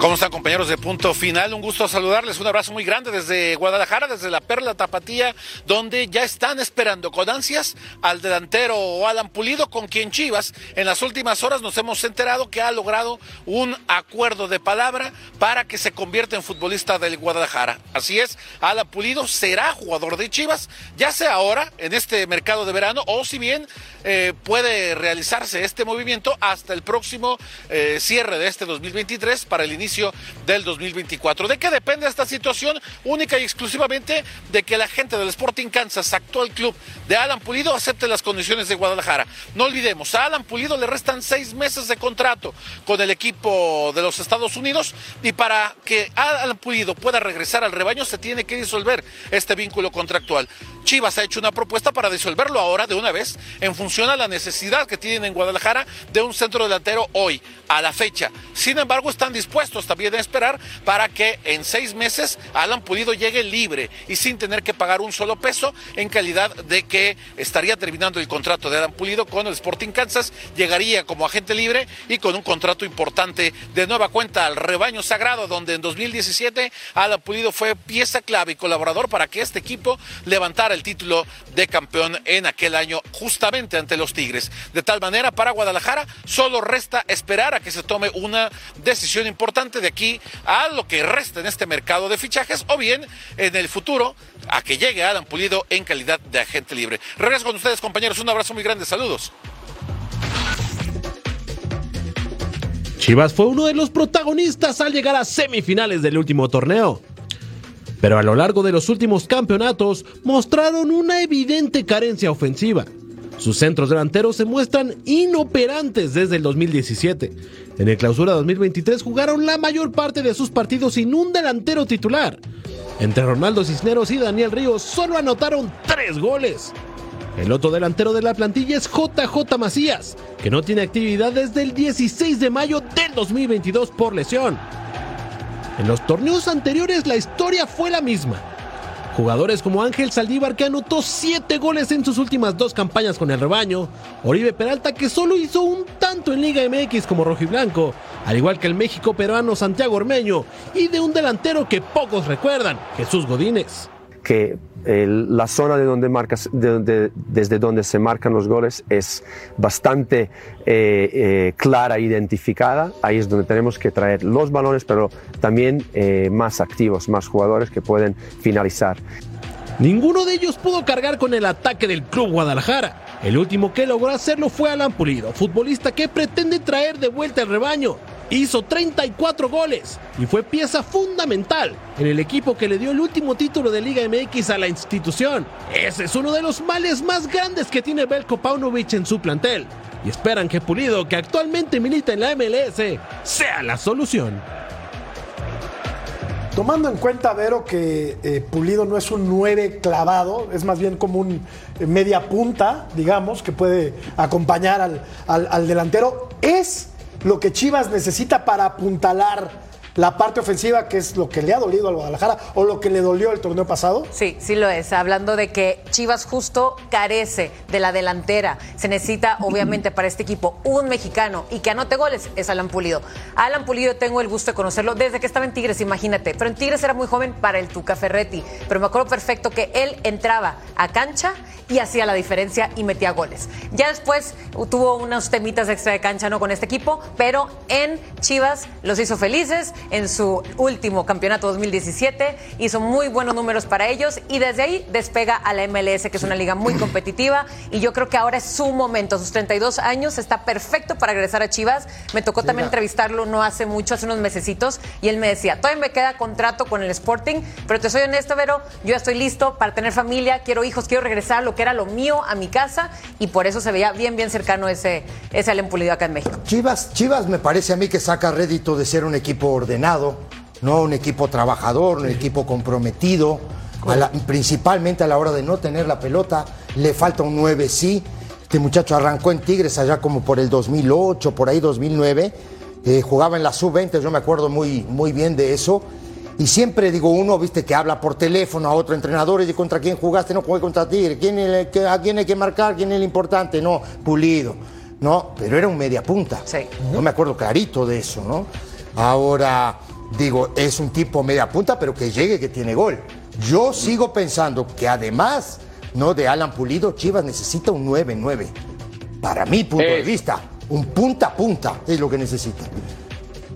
G: ¿Cómo están compañeros de Punto Final? Un gusto saludarles, un abrazo muy grande desde Guadalajara, desde la Perla Tapatía, donde ya están esperando con ansias al delantero Alan Pulido, con quien Chivas en las últimas horas nos hemos enterado que ha logrado un acuerdo de palabra para que se convierta en futbolista del Guadalajara. Así es, Alan Pulido será jugador de Chivas, ya sea ahora en este mercado de verano o si bien eh, puede realizarse este movimiento hasta el próximo eh, cierre de este 2023 para el inicio del 2024. ¿De qué depende esta situación? Única y exclusivamente de que la gente del Sporting Kansas, actual club de Alan Pulido, acepte las condiciones de Guadalajara. No olvidemos, a Alan Pulido le restan seis meses de contrato con el equipo de los Estados Unidos y para que Alan Pulido pueda regresar al rebaño se tiene que disolver este vínculo contractual. Chivas ha hecho una propuesta para disolverlo ahora de una vez en función a la necesidad que tienen en Guadalajara de un centro delantero hoy, a la fecha. Sin embargo, están dispuestos también a esperar para que en seis meses Alan Pulido llegue libre y sin tener que pagar un solo peso en calidad de que estaría terminando el contrato de Alan Pulido con el Sporting Kansas, llegaría como agente libre y con un contrato importante de nueva cuenta al rebaño sagrado, donde en 2017 Alan Pulido fue pieza clave y colaborador para que este equipo levantara el título de campeón en aquel año justamente ante los Tigres. De tal manera, para Guadalajara solo resta esperar a que se tome una decisión importante de aquí a lo que resta en este mercado de fichajes o bien en el futuro a que llegue Adam Pulido en calidad de agente libre. Regreso con ustedes compañeros, un abrazo muy grande, saludos.
H: Chivas fue uno de los protagonistas al llegar a semifinales del último torneo pero a lo largo de los últimos campeonatos mostraron una evidente carencia ofensiva. Sus centros delanteros se muestran inoperantes desde el 2017. En el clausura 2023 jugaron la mayor parte de sus partidos sin un delantero titular. Entre Ronaldo Cisneros y Daniel Ríos solo anotaron tres goles. El otro delantero de la plantilla es JJ Macías, que no tiene actividad desde el 16 de mayo del 2022 por lesión. En los torneos anteriores la historia fue la misma. Jugadores como Ángel Saldívar que anotó 7 goles en sus últimas dos campañas con el rebaño, Oribe Peralta que solo hizo un tanto en Liga MX como rojiblanco, al igual que el México peruano Santiago Ormeño y de un delantero que pocos recuerdan, Jesús Godínez
I: que la zona de donde marcas, desde donde se marcan los goles es bastante eh, eh, clara identificada. Ahí es donde tenemos que traer los balones, pero también eh, más activos, más jugadores que pueden finalizar.
H: Ninguno de ellos pudo cargar con el ataque del Club Guadalajara. El último que logró hacerlo fue Alan Pulido, futbolista que pretende traer de vuelta el rebaño hizo 34 goles y fue pieza fundamental en el equipo que le dio el último título de Liga MX a la institución. Ese es uno de los males más grandes que tiene Belko Paunovic en su plantel. Y esperan que Pulido, que actualmente milita en la MLS, sea la solución.
A: Tomando en cuenta, Vero, que eh, Pulido no es un 9 clavado, es más bien como un eh, media punta, digamos, que puede acompañar al, al delantero, es lo que Chivas necesita para apuntalar la parte ofensiva, que es lo que le ha dolido al Guadalajara o lo que le dolió el torneo pasado?
F: Sí, sí lo es. Hablando de que Chivas justo carece de la delantera. Se necesita, obviamente, para este equipo un mexicano y que anote goles es Alan Pulido. Alan Pulido tengo el gusto de conocerlo desde que estaba en Tigres, imagínate. Pero en Tigres era muy joven para el Tuca Ferretti. Pero me acuerdo perfecto que él entraba a cancha y hacía la diferencia y metía goles. Ya después tuvo unos temitas extra de cancha ¿no? con este equipo, pero en Chivas los hizo felices en su último campeonato 2017. Hizo muy buenos números para ellos y desde ahí despega a la MLS, que es una liga muy competitiva. Y yo creo que ahora es su momento. sus 32 años está perfecto para regresar a Chivas. Me tocó también entrevistarlo no hace mucho, hace unos mesecitos, y él me decía: Todavía me queda contrato con el Sporting, pero te soy honesto, Vero, yo ya estoy listo para tener familia, quiero hijos, quiero regresar a lo que era lo mío, a mi casa, y por eso se veía bien, bien cercano ese, ese Alem Pulido acá en México.
C: Chivas, Chivas me parece a mí que saca rédito de ser un equipo ordenado ¿no? Un equipo trabajador, un equipo comprometido, principalmente a la hora de no tener la pelota, le falta un 9 sí. Este muchacho arrancó en Tigres allá como por el 2008, por ahí 2009, eh, jugaba en la sub-20, yo me acuerdo muy, muy bien de eso. Y siempre digo uno, viste, que habla por teléfono a otro entrenador y dice contra quién jugaste, no jugué contra Tigre, ¿Quién el a quién hay que marcar, quién es el importante, no, pulido. No, pero era un media punta.
F: Sí.
C: No me acuerdo clarito de eso, ¿no? Ahora, digo, es un tipo media punta, pero que llegue, que tiene gol. Yo sigo pensando que además, ¿no? De Alan Pulido, Chivas necesita un 9-9. Para mi punto de
D: Es-
C: vista, un punta a punta es lo que necesita.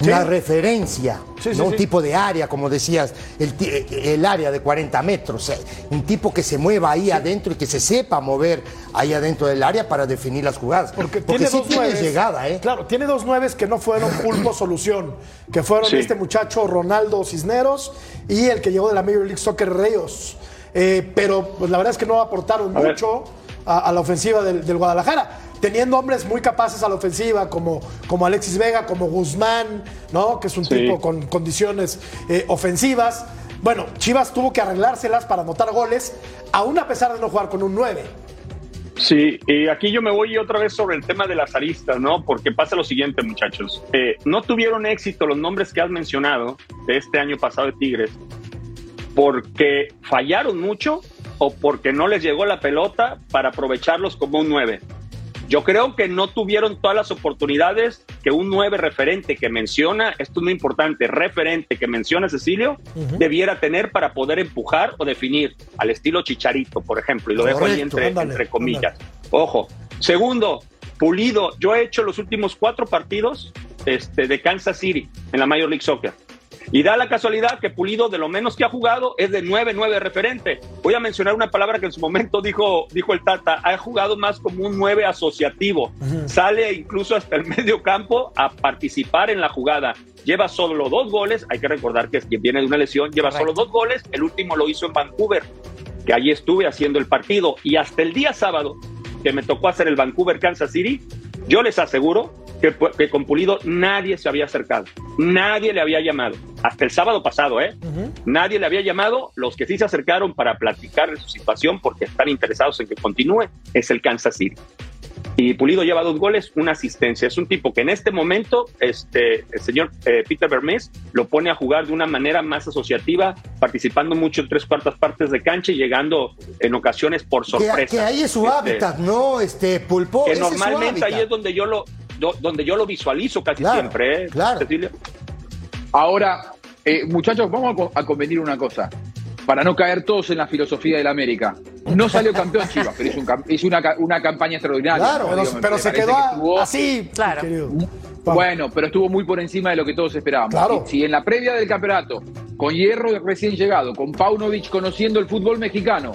C: Una referencia,
A: Sí, sí,
C: ¿no? un
A: sí.
C: tipo de área, como decías, el, ti- el área de 40 metros. eh, Un tipo que se mueva ahí adentro y que se sepa mover ahí adentro del área para definir las jugadas.
A: Porque,
C: Porque,
A: tiene
C: sí
A: dos
C: tiene
A: nueves.
C: llegada, ¿eh?
A: Claro, tiene dos nueves que no fueron pulpo solución, que fueron
E: Sí.
A: este muchacho Ronaldo Cisneros y el que llegó de la Major League Soccer. Eh, pero pues, la verdad es que no aportaron
E: A
A: mucho a, a la ofensiva del, del Guadalajara. Teniendo hombres muy capaces a la ofensiva, como, como Alexis Vega, como Guzmán, ¿no? Que es un
E: Sí.
A: tipo con condiciones eh, ofensivas. Bueno, Chivas tuvo que arreglárselas para anotar goles, aún a pesar de no jugar con un 9.
E: Sí, y aquí yo me voy otra vez sobre el tema de las aristas, ¿no? Porque pasa lo siguiente, muchachos. Eh, no tuvieron éxito los nombres que has mencionado de este año pasado de Tigres porque fallaron mucho o porque no les llegó la pelota para aprovecharlos como un 9. Yo creo que no tuvieron todas las oportunidades que un 9 referente que menciona, esto es muy importante, referente que menciona Cecilio, debiera tener para poder empujar o definir al estilo Chicharito, por ejemplo, y lo dejo ahí
C: Correcto,
E: entre,
A: ándale,
E: entre comillas. Ojo. Segundo, Pulido, yo he hecho los últimos cuatro partidos este, de Kansas City en la Major League Soccer. Y da la casualidad que Pulido, de lo menos que ha jugado, es de 9-9 referente. Voy a mencionar una palabra que en su momento dijo, dijo el Tata, ha jugado más como un 9 asociativo. Sale incluso hasta el medio campo a participar en la jugada. Lleva solo dos goles, hay que recordar que es quien viene de una lesión, lleva solo dos goles, el último lo hizo en Vancouver, que allí estuve haciendo el partido. Y hasta el día sábado, que me tocó hacer el Vancouver Kansas City, yo les aseguro que, que con Pulido nadie se había acercado, nadie le había llamado, hasta el sábado pasado, ¿eh? Nadie le había llamado, los que sí se acercaron para platicar de su situación porque están interesados en que continúe, es el Kansas City. Y Pulido lleva dos goles, una asistencia. Es un tipo que en este momento, este, el señor eh, Peter Vermes lo pone a jugar de una manera más asociativa, participando mucho en tres cuartas partes de cancha y llegando en ocasiones por sorpresa.
C: que ahí es su
E: Este,
C: hábitat, ¿no? Este pulpo.
E: que
C: ese es su
E: normalmente ahí es donde yo lo do- donde yo lo visualizo casi
C: Claro,
E: siempre, ¿eh?
C: claro.
E: Cecilia?
D: Ahora, eh, muchachos, vamos a, co- a convenir una cosa. Para no caer todos en la filosofía del América. No salió campeón Chivas, pero hizo, un hizo una, una campaña extraordinaria.
C: Claro.
A: Pero, se quedó
D: que estuvo-
A: así,
F: Claro.
A: querido.
D: Bueno, pero estuvo muy por encima de lo que todos esperábamos.
A: Claro.
D: Si en la previa del campeonato, con Hierro recién llegado, con Paunovic conociendo el fútbol mexicano,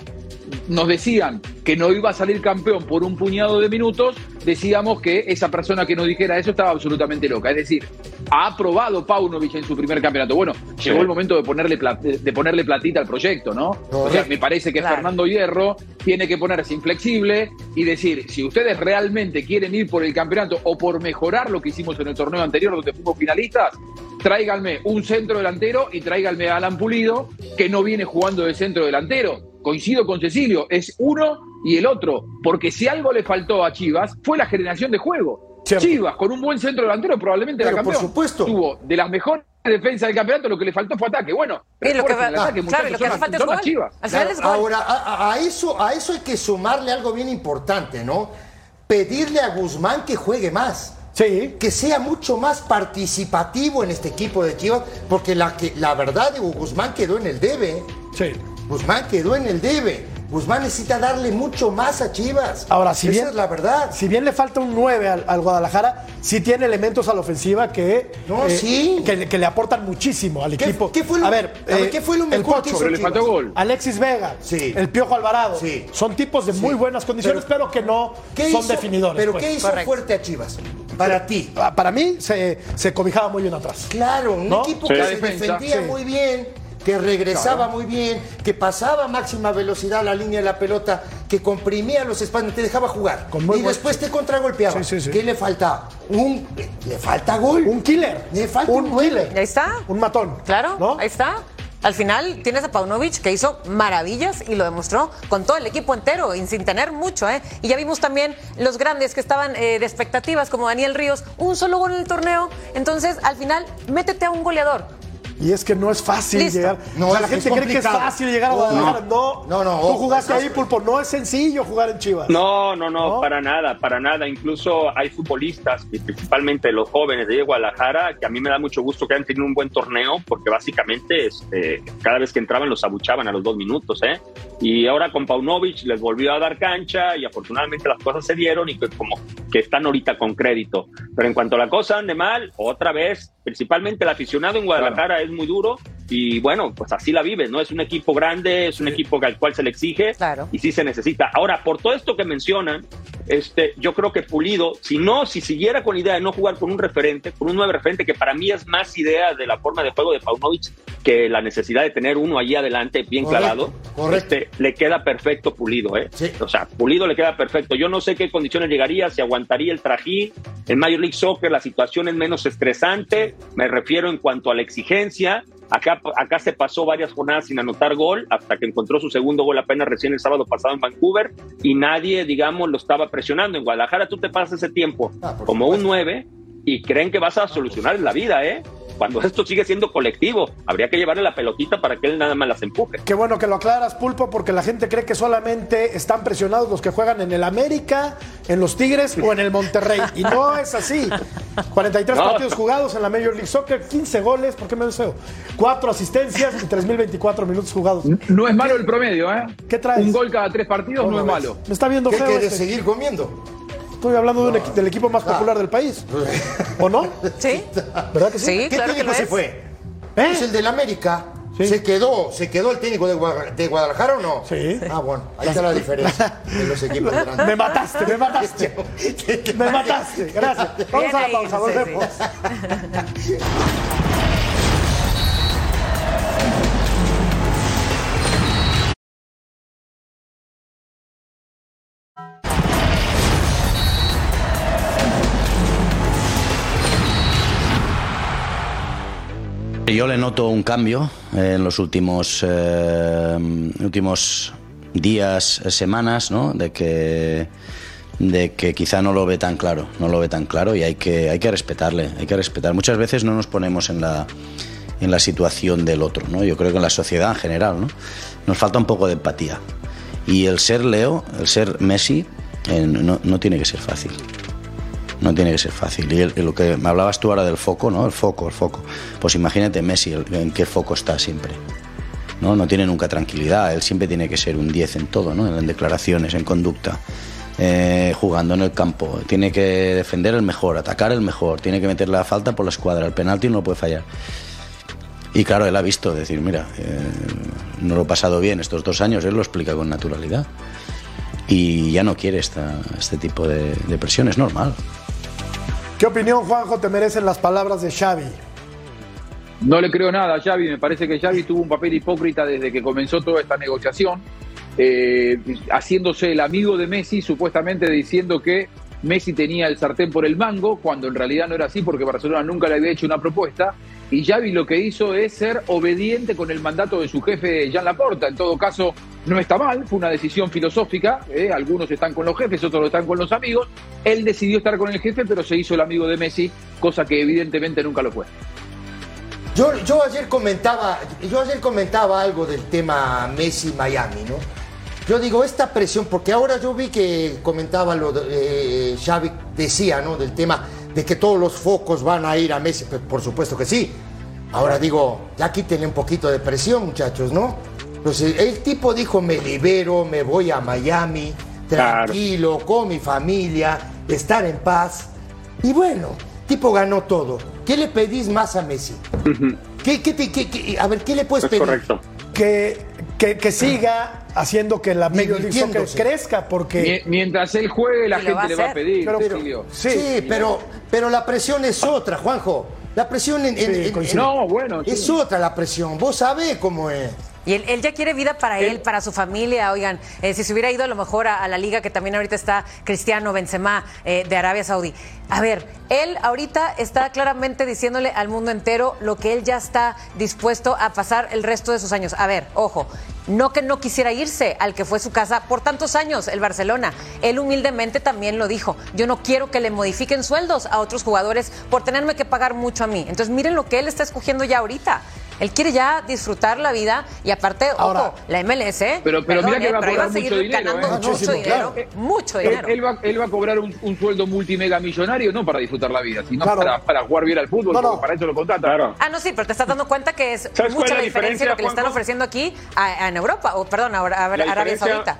D: nos decían que no iba a salir campeón por un puñado de minutos, decíamos que esa persona que nos dijera eso estaba absolutamente loca. Es decir, ha aprobado Paunovic en su primer campeonato. Bueno, llegó el momento de ponerle, de ponerle platita al proyecto, ¿no? O sea, me parece que
F: Claro.
D: Fernando Hierro tiene que ponerse inflexible y decir, si ustedes realmente quieren ir por el campeonato o por mejorar lo que hicimos en el torneo anterior donde fuimos finalistas, tráiganme un centro delantero y tráiganme a Alan Pulido, que no viene jugando de centro delantero. Coincido con Cecilio, es uno y el otro, porque si algo le faltó a Chivas fue la generación de juego.
A: Cierto.
D: Chivas, con un buen centro delantero, probablemente era
C: Pero por
D: campeón.
C: supuesto.
D: Tuvo de las mejores defensas del campeonato, lo que le faltó fue ataque. Bueno,
F: Y lo que,
D: refuercen el
F: va-
D: ataque,
F: claro, lo que hace falta es gol.
D: Chivas.
F: Al final
C: Claro,
F: es gol.
C: ahora, a, a eso, a eso hay que sumarle algo bien importante, ¿no? Pedirle a Guzmán que juegue más.
A: Sí.
C: Que sea mucho más participativo en este equipo de Chivas, porque la, que, la verdad, digo, Guzmán quedó en el debe. ¿eh?
A: Sí.
C: Guzmán quedó en el debe. Guzmán necesita darle mucho más a Chivas.
A: Ahora, si
C: Esa
A: bien,
C: es la verdad.
A: si bien le falta un 9 al, al Guadalajara, sí tiene elementos a la ofensiva que, eh,
C: No, sí.
A: que, que le aportan muchísimo al
C: ¿Qué-
A: equipo.
C: qué fue lo-
A: a ver,
C: a ver,
A: eh,
C: qué fue lo
A: el
C: mejor
A: Pocho,
C: que hizo
D: Pero le faltó gol.
A: Alexis Vega,
C: Sí.
A: el Piojo Alvarado,
C: Sí.
A: son tipos de muy buenas condiciones, pero, que no
C: ¿Qué
A: son
C: hizo-
A: definidores.
C: Pero
A: pues.
C: ¿qué hizo
F: Correcto.
C: fuerte a Chivas? Para ti.
A: Ah, Para mí se, se cobijaba muy bien atrás.
C: Claro, un
A: ¿No?
C: equipo
E: Sí.
C: que se defendía
A: sí.
C: muy bien, que regresaba muy bien, que pasaba a máxima velocidad la línea de la pelota, que comprimía los espacios, te dejaba jugar.
A: Con
C: y después te contragolpeaba.
A: Sí, sí, sí.
C: ¿Qué le falta? Un, le falta gol.
A: Un killer.
C: Le falta un,
A: un killer.
F: Ahí está.
A: Un matón.
F: Claro,
A: ¿no?
F: ahí está. Al final tienes a Paunovic que hizo maravillas y lo demostró con todo el equipo entero y sin tener mucho, ¿eh? Y ya vimos también los grandes que estaban eh, de expectativas como Daniel Ríos, un solo gol en el torneo. Entonces, al final, métete a un goleador.
A: Y es que no es fácil
F: Listo.
A: llegar.
C: No,
A: o sea, la gente cree que es fácil llegar a
C: No.
A: Guadalajara. No,
C: No, no,
A: Tú jugaste ahí, Pulpo. No es sencillo jugar en Chivas.
E: No, no, no,
A: ¿No?
E: para nada, para nada. Incluso hay futbolistas, y principalmente los jóvenes de Guadalajara, que a mí me da mucho gusto que hayan tenido un buen torneo, porque básicamente este, cada vez que entraban los abuchaban a los dos minutos, ¿eh? Y ahora con Paunovic les volvió a dar cancha y afortunadamente las cosas se dieron y que como que están ahorita con crédito. Pero en cuanto a la cosa ande mal, otra vez, principalmente el aficionado en Guadalajara es muy duro y bueno, pues así la vives, ¿no? Es un equipo grande, es un equipo al cual se le exige
F: Claro.
E: y sí se necesita. Ahora, por todo esto que mencionan, este, yo creo que Pulido, si no, si siguiera con la idea de no jugar con un referente, con un nuevo referente, que para mí es más idea de la forma de juego de Paunovic que la necesidad de tener uno allí adelante bien
C: Correcto,
E: clavado,
C: correcto.
E: este, le queda perfecto Pulido, ¿eh?
C: Sí.
E: O sea, Pulido le queda perfecto. Yo no sé qué condiciones llegaría, si aguantaría el trajín. En Major League Soccer la situación es menos estresante, me refiero en cuanto a la exigencia. Acá, acá se pasó varias jornadas sin anotar gol hasta que encontró su segundo gol apenas recién el sábado pasado en Vancouver y nadie, digamos, lo estaba presionando. En Guadalajara tú te pasas ese tiempo
C: Ah,
E: como un
C: supuesto.
E: 9 y creen que vas a solucionar la vida, ¿eh? Cuando esto sigue siendo colectivo, habría que llevarle la pelotita para que él nada más las empuje.
A: Qué bueno que lo aclaras, Pulpo, porque la gente cree que solamente están presionados los que juegan en el América, en los Tigres o en el Monterrey. Y no es así. 43
E: No.
A: partidos jugados en la Major League Soccer, 15 goles, ¿por qué me deseo? 4 asistencias y 3.024 minutos jugados.
D: No es malo el promedio, ¿eh?
A: ¿Qué traes?
D: Un gol cada tres partidos no
C: ¿Cómo
D: es
C: ves?
D: malo.
A: Me está viendo
C: ¿Qué
A: feo
C: quieres
A: este.
C: seguir comiendo?
A: Estoy hablando de un equi- del equipo más popular del país. ¿O no?
F: ¿Sí?
A: ¿Verdad que sí?
F: Sí,
C: ¿Qué
F: claro que
C: técnico
F: lo
C: se
F: es.
C: fue?
A: ¿Eh?
C: Es el del América.
A: Sí.
C: ¿Se quedó, ¿Se quedó el técnico de, Guadalajara, de Guadalajara o no?
A: Sí.
C: Ah, bueno, ahí está la diferencia de los equipos grandes.
A: Me mataste, me mataste. Me mataste. Gracias. Vamos
F: Bien
A: a la
F: ahí,
A: pausa,
F: sí,
A: volvemos.
J: Yo le noto un cambio eh, en los últimos, eh, últimos días, eh, semanas, ¿no? De que, de que quizá no lo ve tan claro, no lo ve tan claro y hay que, hay que respetarle, hay que respetar. Muchas veces no nos ponemos en la, en la situación del otro, ¿no? Yo creo que en la sociedad en general, ¿no? Nos falta un poco de empatía. Y el ser Leo, el ser Messi, no, no tiene que ser fácil. No tiene que ser fácil. Y, el- lo que me hablabas tú ahora del foco, ¿no? El foco, el foco. Pues imagínate Messi, el- en qué foco está siempre. ¿no? no tiene nunca tranquilidad. Él siempre tiene que ser un 10 en todo, ¿no? En declaraciones, en conducta. eh, jugando en el campo. Tiene que defender el mejor, atacar el mejor. Tiene que meter la falta por la escuadra. El penalti no lo puede fallar. Y claro, él ha visto decir, mira, eh, no lo he pasado bien estos dos años. Él lo explica con naturalidad. Y ya no quiere esta, este tipo de presión. Es normal.
A: ¿Qué opinión, Juanjo, te merecen las palabras de Xavi?
D: No le creo nada a Xavi, me parece que Xavi tuvo un papel hipócrita desde que comenzó toda esta negociación, eh, haciéndose el amigo de Messi, supuestamente diciendo que Messi tenía el sartén por el mango, cuando en realidad no era así porque Barcelona nunca le había hecho una propuesta, y Xavi lo que hizo es ser obediente con el mandato de su jefe Jean Laporta, en todo caso no está mal, fue una decisión filosófica, eh, algunos están con los jefes, otros están con los amigos, él decidió estar con el jefe, pero se hizo el amigo de Messi, cosa que evidentemente nunca lo fue.
C: Yo, yo ayer comentaba, yo ayer comentaba algo del tema Messi Miami, ¿no? Yo digo, esta presión, porque ahora yo vi que comentaba lo de eh, Xavi decía, ¿no? Del tema de que todos los focos van a ir a Messi, pues, por supuesto que sí. Ahora digo, ya quítenle un poquito de presión, muchachos, ¿no? Entonces, el tipo dijo, me libero, me voy a Miami,
E: Claro.
C: tranquilo, con mi familia, estar en paz. Y bueno, tipo ganó todo. ¿Qué le pedís más a Messi? ¿Qué, qué- qué- a ver, ¿qué le puedes
E: Es
C: pedir?
E: correcto.
A: Que, que, que siga haciendo que la Major League Soccer crezca, porque...
D: Mie- Mientras él juegue, la
F: va
D: gente le va a pedir.
A: Pero-.
C: Sí,
A: Sí,
C: pero, pero la presión es otra, Juanjo. La presión en, en-
A: Sí,
C: en-.
D: No, bueno, sí.
C: es otra la presión. Vos sabés cómo es.
F: Y él, él ya quiere vida para él, para su familia. Oigan, eh, si se hubiera ido a lo mejor a, a la liga que también ahorita está Cristiano Benzema eh, de Arabia Saudí. A ver, él ahorita está claramente diciéndole al mundo entero lo que él ya está dispuesto a pasar el resto de sus años. A ver, ojo, no que no quisiera irse al que fue su casa por tantos años, el Barcelona. Él humildemente también lo dijo. Yo no quiero que le modifiquen sueldos a otros jugadores por tenerme que pagar mucho a mí. Entonces miren lo que él está escogiendo ya ahorita. Él quiere ya disfrutar la vida y aparte,
A: Ahora-
F: ojo, la MLS, ¿eh?
D: Pero- pero
F: Perdón,
D: mira que
F: ¿eh?
D: va a
F: pero ahí va a
D: cobrar
F: seguir
D: mucho dinero,
F: ganando
D: ¿eh?
F: mucho dinero.
A: claro.
F: Mucho
D: Él,
F: dinero.
D: él va, él va a cobrar un, un sueldo multimega millonario no para disfrutar la vida, sino
A: Claro.
D: para, para jugar bien al fútbol,
A: No, no.
D: porque para eso lo contratan.
E: Claro.
F: Ah, no, sí, pero te estás dando cuenta que es
E: ¿Sabes cuál
F: mucha la diferencia de lo que le están ofreciendo aquí a, a- en Europa, o perdón, a, a- Arabia
E: diferencia-
F: Saudita.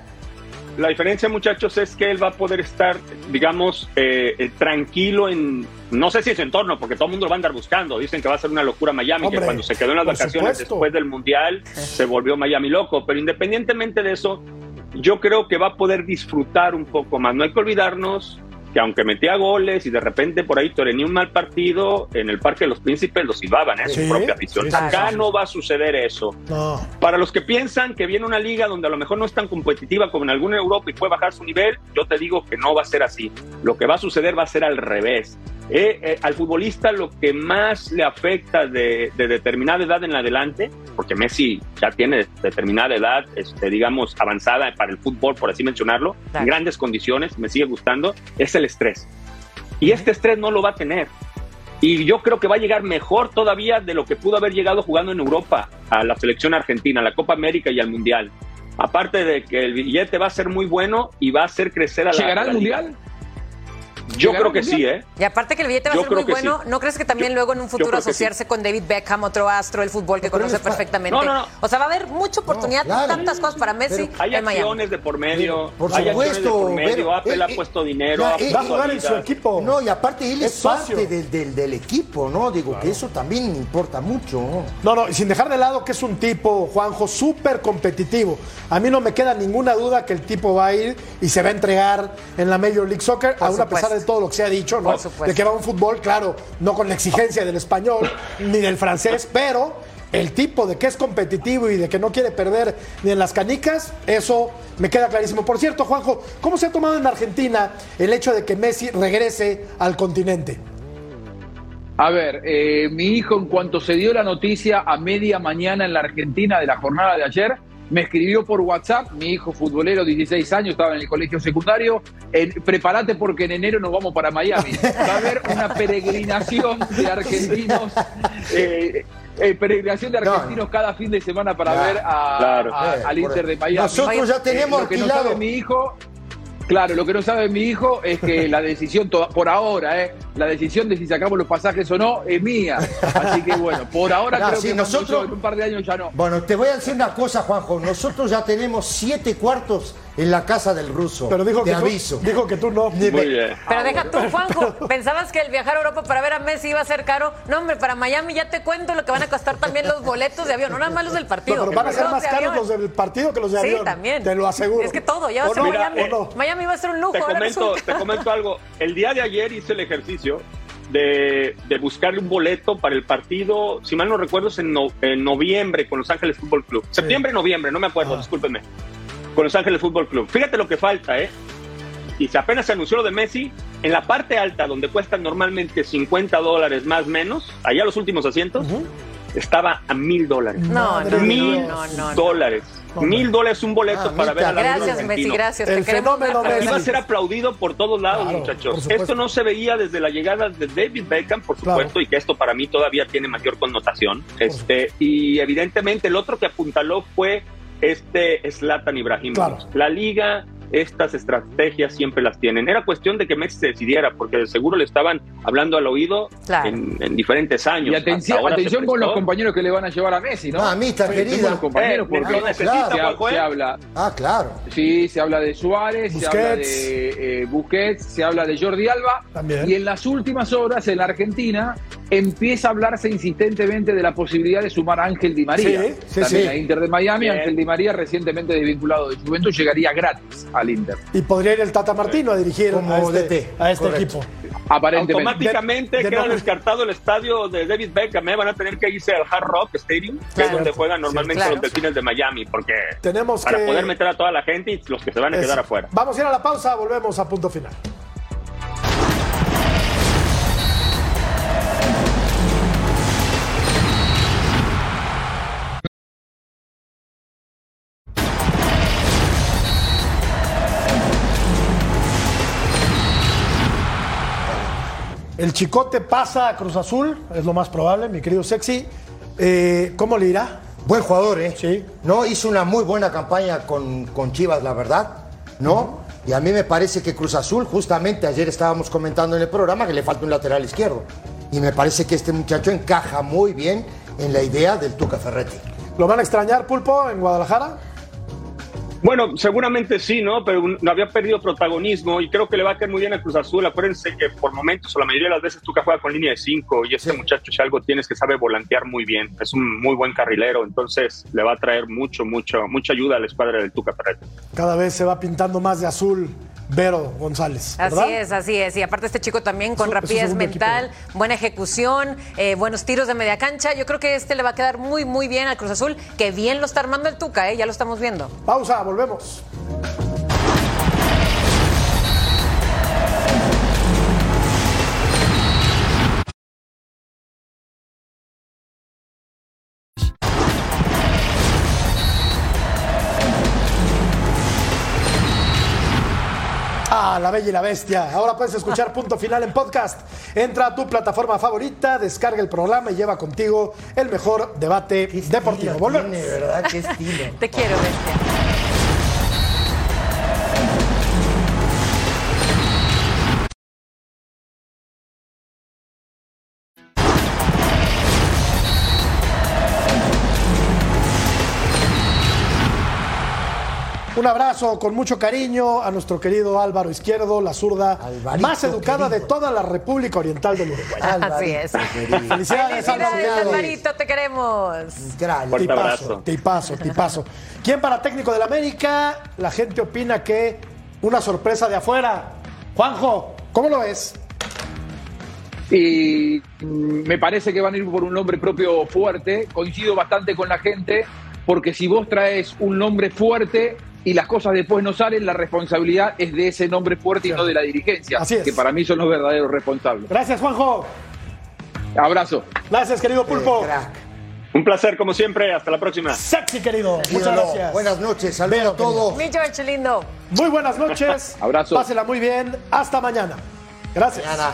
E: La diferencia, muchachos, es que él va a poder estar, digamos, eh, eh, tranquilo en, no sé si en su entorno, porque todo el mundo lo va a andar buscando. Dicen que va a ser una locura Miami,
A: Hombre,
E: que cuando se quedó en las vacaciones
A: supuesto.
E: después del Mundial, se volvió Miami loco. Pero independientemente de eso, yo creo que va a poder disfrutar un poco más. No hay que olvidarnos que aunque metía goles y de repente por ahí tenía un mal partido, en el Parque de los Príncipes lo silbaban, ¿eh?
A: Sí,
E: su propia afición.
A: sí, sí,
E: Acá no va a suceder eso.
A: No.
E: Para los que piensan que viene una liga donde a lo mejor no es tan competitiva como en alguna Europa y puede bajar su nivel, yo te digo que no va a ser así. Lo que va a suceder va a ser al revés. Eh, eh, al futbolista lo que más le afecta de, de determinada edad en adelante, porque Messi ya tiene determinada edad, este, digamos, avanzada para el fútbol, por así mencionarlo,
F: Claro.
E: en grandes condiciones, me sigue gustando, es el estrés. Y este estrés no lo va a tener. Y yo creo que va a llegar mejor todavía de lo que pudo haber llegado jugando en Europa, a la selección argentina, a la Copa América y al Mundial. Aparte de que el billete va a ser muy bueno y va a hacer crecer a la
D: ¿Llegará al
E: liga. Yo
D: ¿Llegará
E: creo que sí? ¿eh?
F: Y aparte que el billete va a ser muy bueno,
E: sí.
F: ¿no crees que también
E: Yo-
F: luego en un futuro asociarse con David Beckham, otro astro del fútbol que
C: Pero
F: conoce perfectamente?
E: No, no, no.
F: O sea, va a haber mucha oportunidad,
C: claro.
F: tantas cosas para Messi
C: Pero
E: Hay
F: en Miami.
E: acciones de por medio,
C: Por
E: hay acciones de
C: supuesto,
E: por medio,
C: pero
E: Apple
C: él-
E: ha
C: él-
E: puesto dinero,
C: ya, él-
A: Va a jugar en su equipo.
C: No, y aparte él
A: Es
C: parte del, del- del equipo, ¿no? Digo que eso también importa mucho. ¿no?
A: No, no, y sin dejar de lado que es un tipo, Juanjo, súper competitivo. A mí no me queda ninguna duda que el tipo va a ir y se va a entregar en la Major League Soccer, aún a pesar
F: supuesto.
A: De todo lo que se ha dicho, ¿no? De que va a un fútbol, claro, no con la exigencia del español ni del francés, pero el tipo de que es competitivo y de que no quiere perder ni en las canicas, eso me queda clarísimo. Por cierto, Juanjo, ¿cómo se ha tomado en Argentina el hecho de que Messi regrese al continente?
D: A ver, eh, mi hijo en cuanto se dio la noticia a media mañana en la Argentina de la jornada de ayer, me escribió por WhatsApp, mi hijo futbolero, 16 años, estaba en el colegio secundario, en, prepárate porque en enero nos vamos para Miami. Va a haber una peregrinación de argentinos, eh, eh, peregrinación de
C: No,
D: argentinos cada fin de semana para
C: Claro,
D: ver a-
E: claro.
D: a-
C: Eh,
D: al
C: por-
D: Inter de Miami.
C: Nosotros ya tenemos
D: lo que no
C: alquilado.
D: sabe mi hijo Claro, lo que no sabe mi hijo es que la decisión, por ahora, eh, la decisión de si sacamos los pasajes o no es mía. Así que bueno, por ahora
C: No,
D: creo que
C: nosotros-
D: en un par de años ya no.
C: Bueno, te voy a decir una cosa, Juanjo. Nosotros ya tenemos siete cuartos en la casa del ruso.
A: Pero dijo
C: te
A: que, tú,
C: aviso.
A: dijo que tú no.
E: Muy bien.
F: Pero deja tú, Juanjo. ¿Pensabas que el viajar a Europa para ver a Messi iba a ser caro? No, hombre, para Miami ya te cuento lo que van a costar también los boletos de avión, no nada más los del partido.
A: No, pero van a ser más caros los del partido que los de
F: Sí,
A: avión.
F: también.
A: Te lo aseguro.
F: Es que todo, ya va a
A: ¿O
F: ser
A: no?
F: Miami. Miami va a ser un lujo.
E: Te comento, te comento algo. El día de ayer hice el ejercicio de, de buscarle un boleto para el partido, si mal no recuerdo, es en, no- en noviembre con Los Ángeles Fútbol Club. Septiembre, noviembre, no me acuerdo,
A: Ah.
E: discúlpenme. Con Los Ángeles Fútbol Club. Fíjate lo que falta, ¿eh? Y si apenas se anunció lo de Messi, en la parte alta, donde cuestan normalmente 50 dólares más menos, allá los últimos asientos, estaba a mil dólares.
F: No, no,
E: Mil
F: no,
E: dólares. Mil dólares un boleto
C: Ah,
E: para ver a la
F: Gracias,
E: argentino.
F: Messi, gracias.
A: El
F: te queremos
A: fenómeno Messi.
E: Iba a ser aplaudido por todos lados,
A: Claro,
E: muchachos. Esto no se veía desde la llegada de David Beckham, por
A: Claro.
E: supuesto, y que esto para mí todavía tiene mayor connotación. Este, y evidentemente el otro que apuntaló fue este Zlatan Ibrahimovic.
A: Claro.
E: La liga, estas estrategias siempre las tienen. Era cuestión de que Messi se decidiera, porque de seguro le estaban hablando al oído
F: Claro.
E: en, en diferentes años.
D: Y atención,
E: Hasta ahora se
D: atención con los compañeros que le van a llevar a Messi, ¿no?
C: Mamita
D: Atención
C: querida.
D: con los compañeros,
E: Eh,
D: porque
C: claro.
D: se, ha-
E: Juanjo, ¿eh?
D: se habla,
C: Ah, claro.
D: Sí, se habla de Suárez, se habla de eh, Busquets, se habla de Jordi Alba.
A: También.
D: Y en las últimas horas en la Argentina empieza a hablarse insistentemente de la posibilidad de sumar a Ángel Di María.
A: Sí, sí,
D: También
A: sí.
D: a Inter de Miami.
E: Bien.
D: Ángel Di María, recientemente desvinculado de Juventus, llegaría gratis al Inter.
A: Y podría ir el Tata Martino a dirigir
C: Como
A: a este,
C: DT,
A: a este equipo.
D: Aparentemente.
E: Automáticamente
A: De- de
E: queda descartado el estadio de David Beckham. ¿eh? Van a tener que irse al Hard Rock Stadium, que es donde juegan normalmente
F: Claro.
E: los delfines de Miami, porque
A: Tenemos
E: para
A: que-
E: poder meter a toda la gente y los que se van a quedar afuera.
A: Vamos a ir a la pausa, volvemos a punto final. Chicote pasa a Cruz Azul, es lo más probable, mi querido Sexy. Eh, ¿Cómo le irá?
C: Buen jugador, ¿eh?
A: Sí.
C: No, hizo una muy buena campaña con, con Chivas, la verdad, ¿no? Y a mí me parece que Cruz Azul, justamente ayer estábamos comentando en el programa que le falta un lateral izquierdo. Y me parece que este muchacho encaja muy bien en la idea del Tuca Ferretti.
A: ¿Lo van a extrañar, Pulpo, en Guadalajara?
E: Bueno, seguramente sí, ¿no? Pero un- había perdido protagonismo y creo que le va a caer muy bien a Cruz Azul. Acuérdense que por momentos, o la mayoría de las veces, Tuca juega con línea de cinco y este muchacho, si algo tienes que sabe volantear muy bien. Es un muy buen carrilero, entonces le va a traer mucho, mucho, mucha ayuda a la escuadra del Tuca Ferretti.
A: Cada vez se va pintando más de azul Vero González. ¿verdad?
F: Así es, así es. Y aparte este chico también con rapidez mental, buena ejecución, eh, buenos tiros de media cancha. Yo creo que este le va a quedar muy, muy bien al Cruz Azul, que bien lo está armando el Tuca, ¿eh? ya lo estamos viendo.
A: Pausa, volvemos. Ah, la bella y la bestia. Ahora puedes escuchar punto final en podcast. Entra a tu plataforma favorita, descarga el programa y lleva contigo el mejor debate deportivo. Volvemos.
C: Tiene, ¿verdad? Qué estilo.
F: Te quiero, bestia.
A: Un abrazo con mucho cariño a nuestro querido Álvaro Izquierdo, la zurda
C: Alvarito,
A: más educada de toda la República Oriental del Uruguay.
F: Así es.
A: Felicidades, Álvaro.
F: Felicidades, Alvarito, te queremos.
E: Fuerte
A: Tipazo, tipazo, tipazo. ¿Quién para técnico del América? La gente opina que una sorpresa de afuera. Juanjo, ¿cómo lo ves?
D: Y me parece que van a ir por un nombre propio fuerte. Coincido bastante con la gente, porque si vos traes un nombre fuerte y las cosas después no salen, la responsabilidad es de ese nombre fuerte y no de la dirigencia,
A: Así es.
D: que para mí son los verdaderos responsables.
A: Gracias, Juanjo.
D: Abrazo.
A: Gracias, querido Pulpo.
C: Crack.
E: Un placer, como siempre. Hasta la próxima.
A: Sexy, querido. Muchas gracias.
C: Buenas noches, saludos a todos.
F: Mi George, lindo.
A: Muy buenas noches.
D: Abrazo.
A: Pásela muy bien. Hasta mañana. Gracias.
C: Mañana.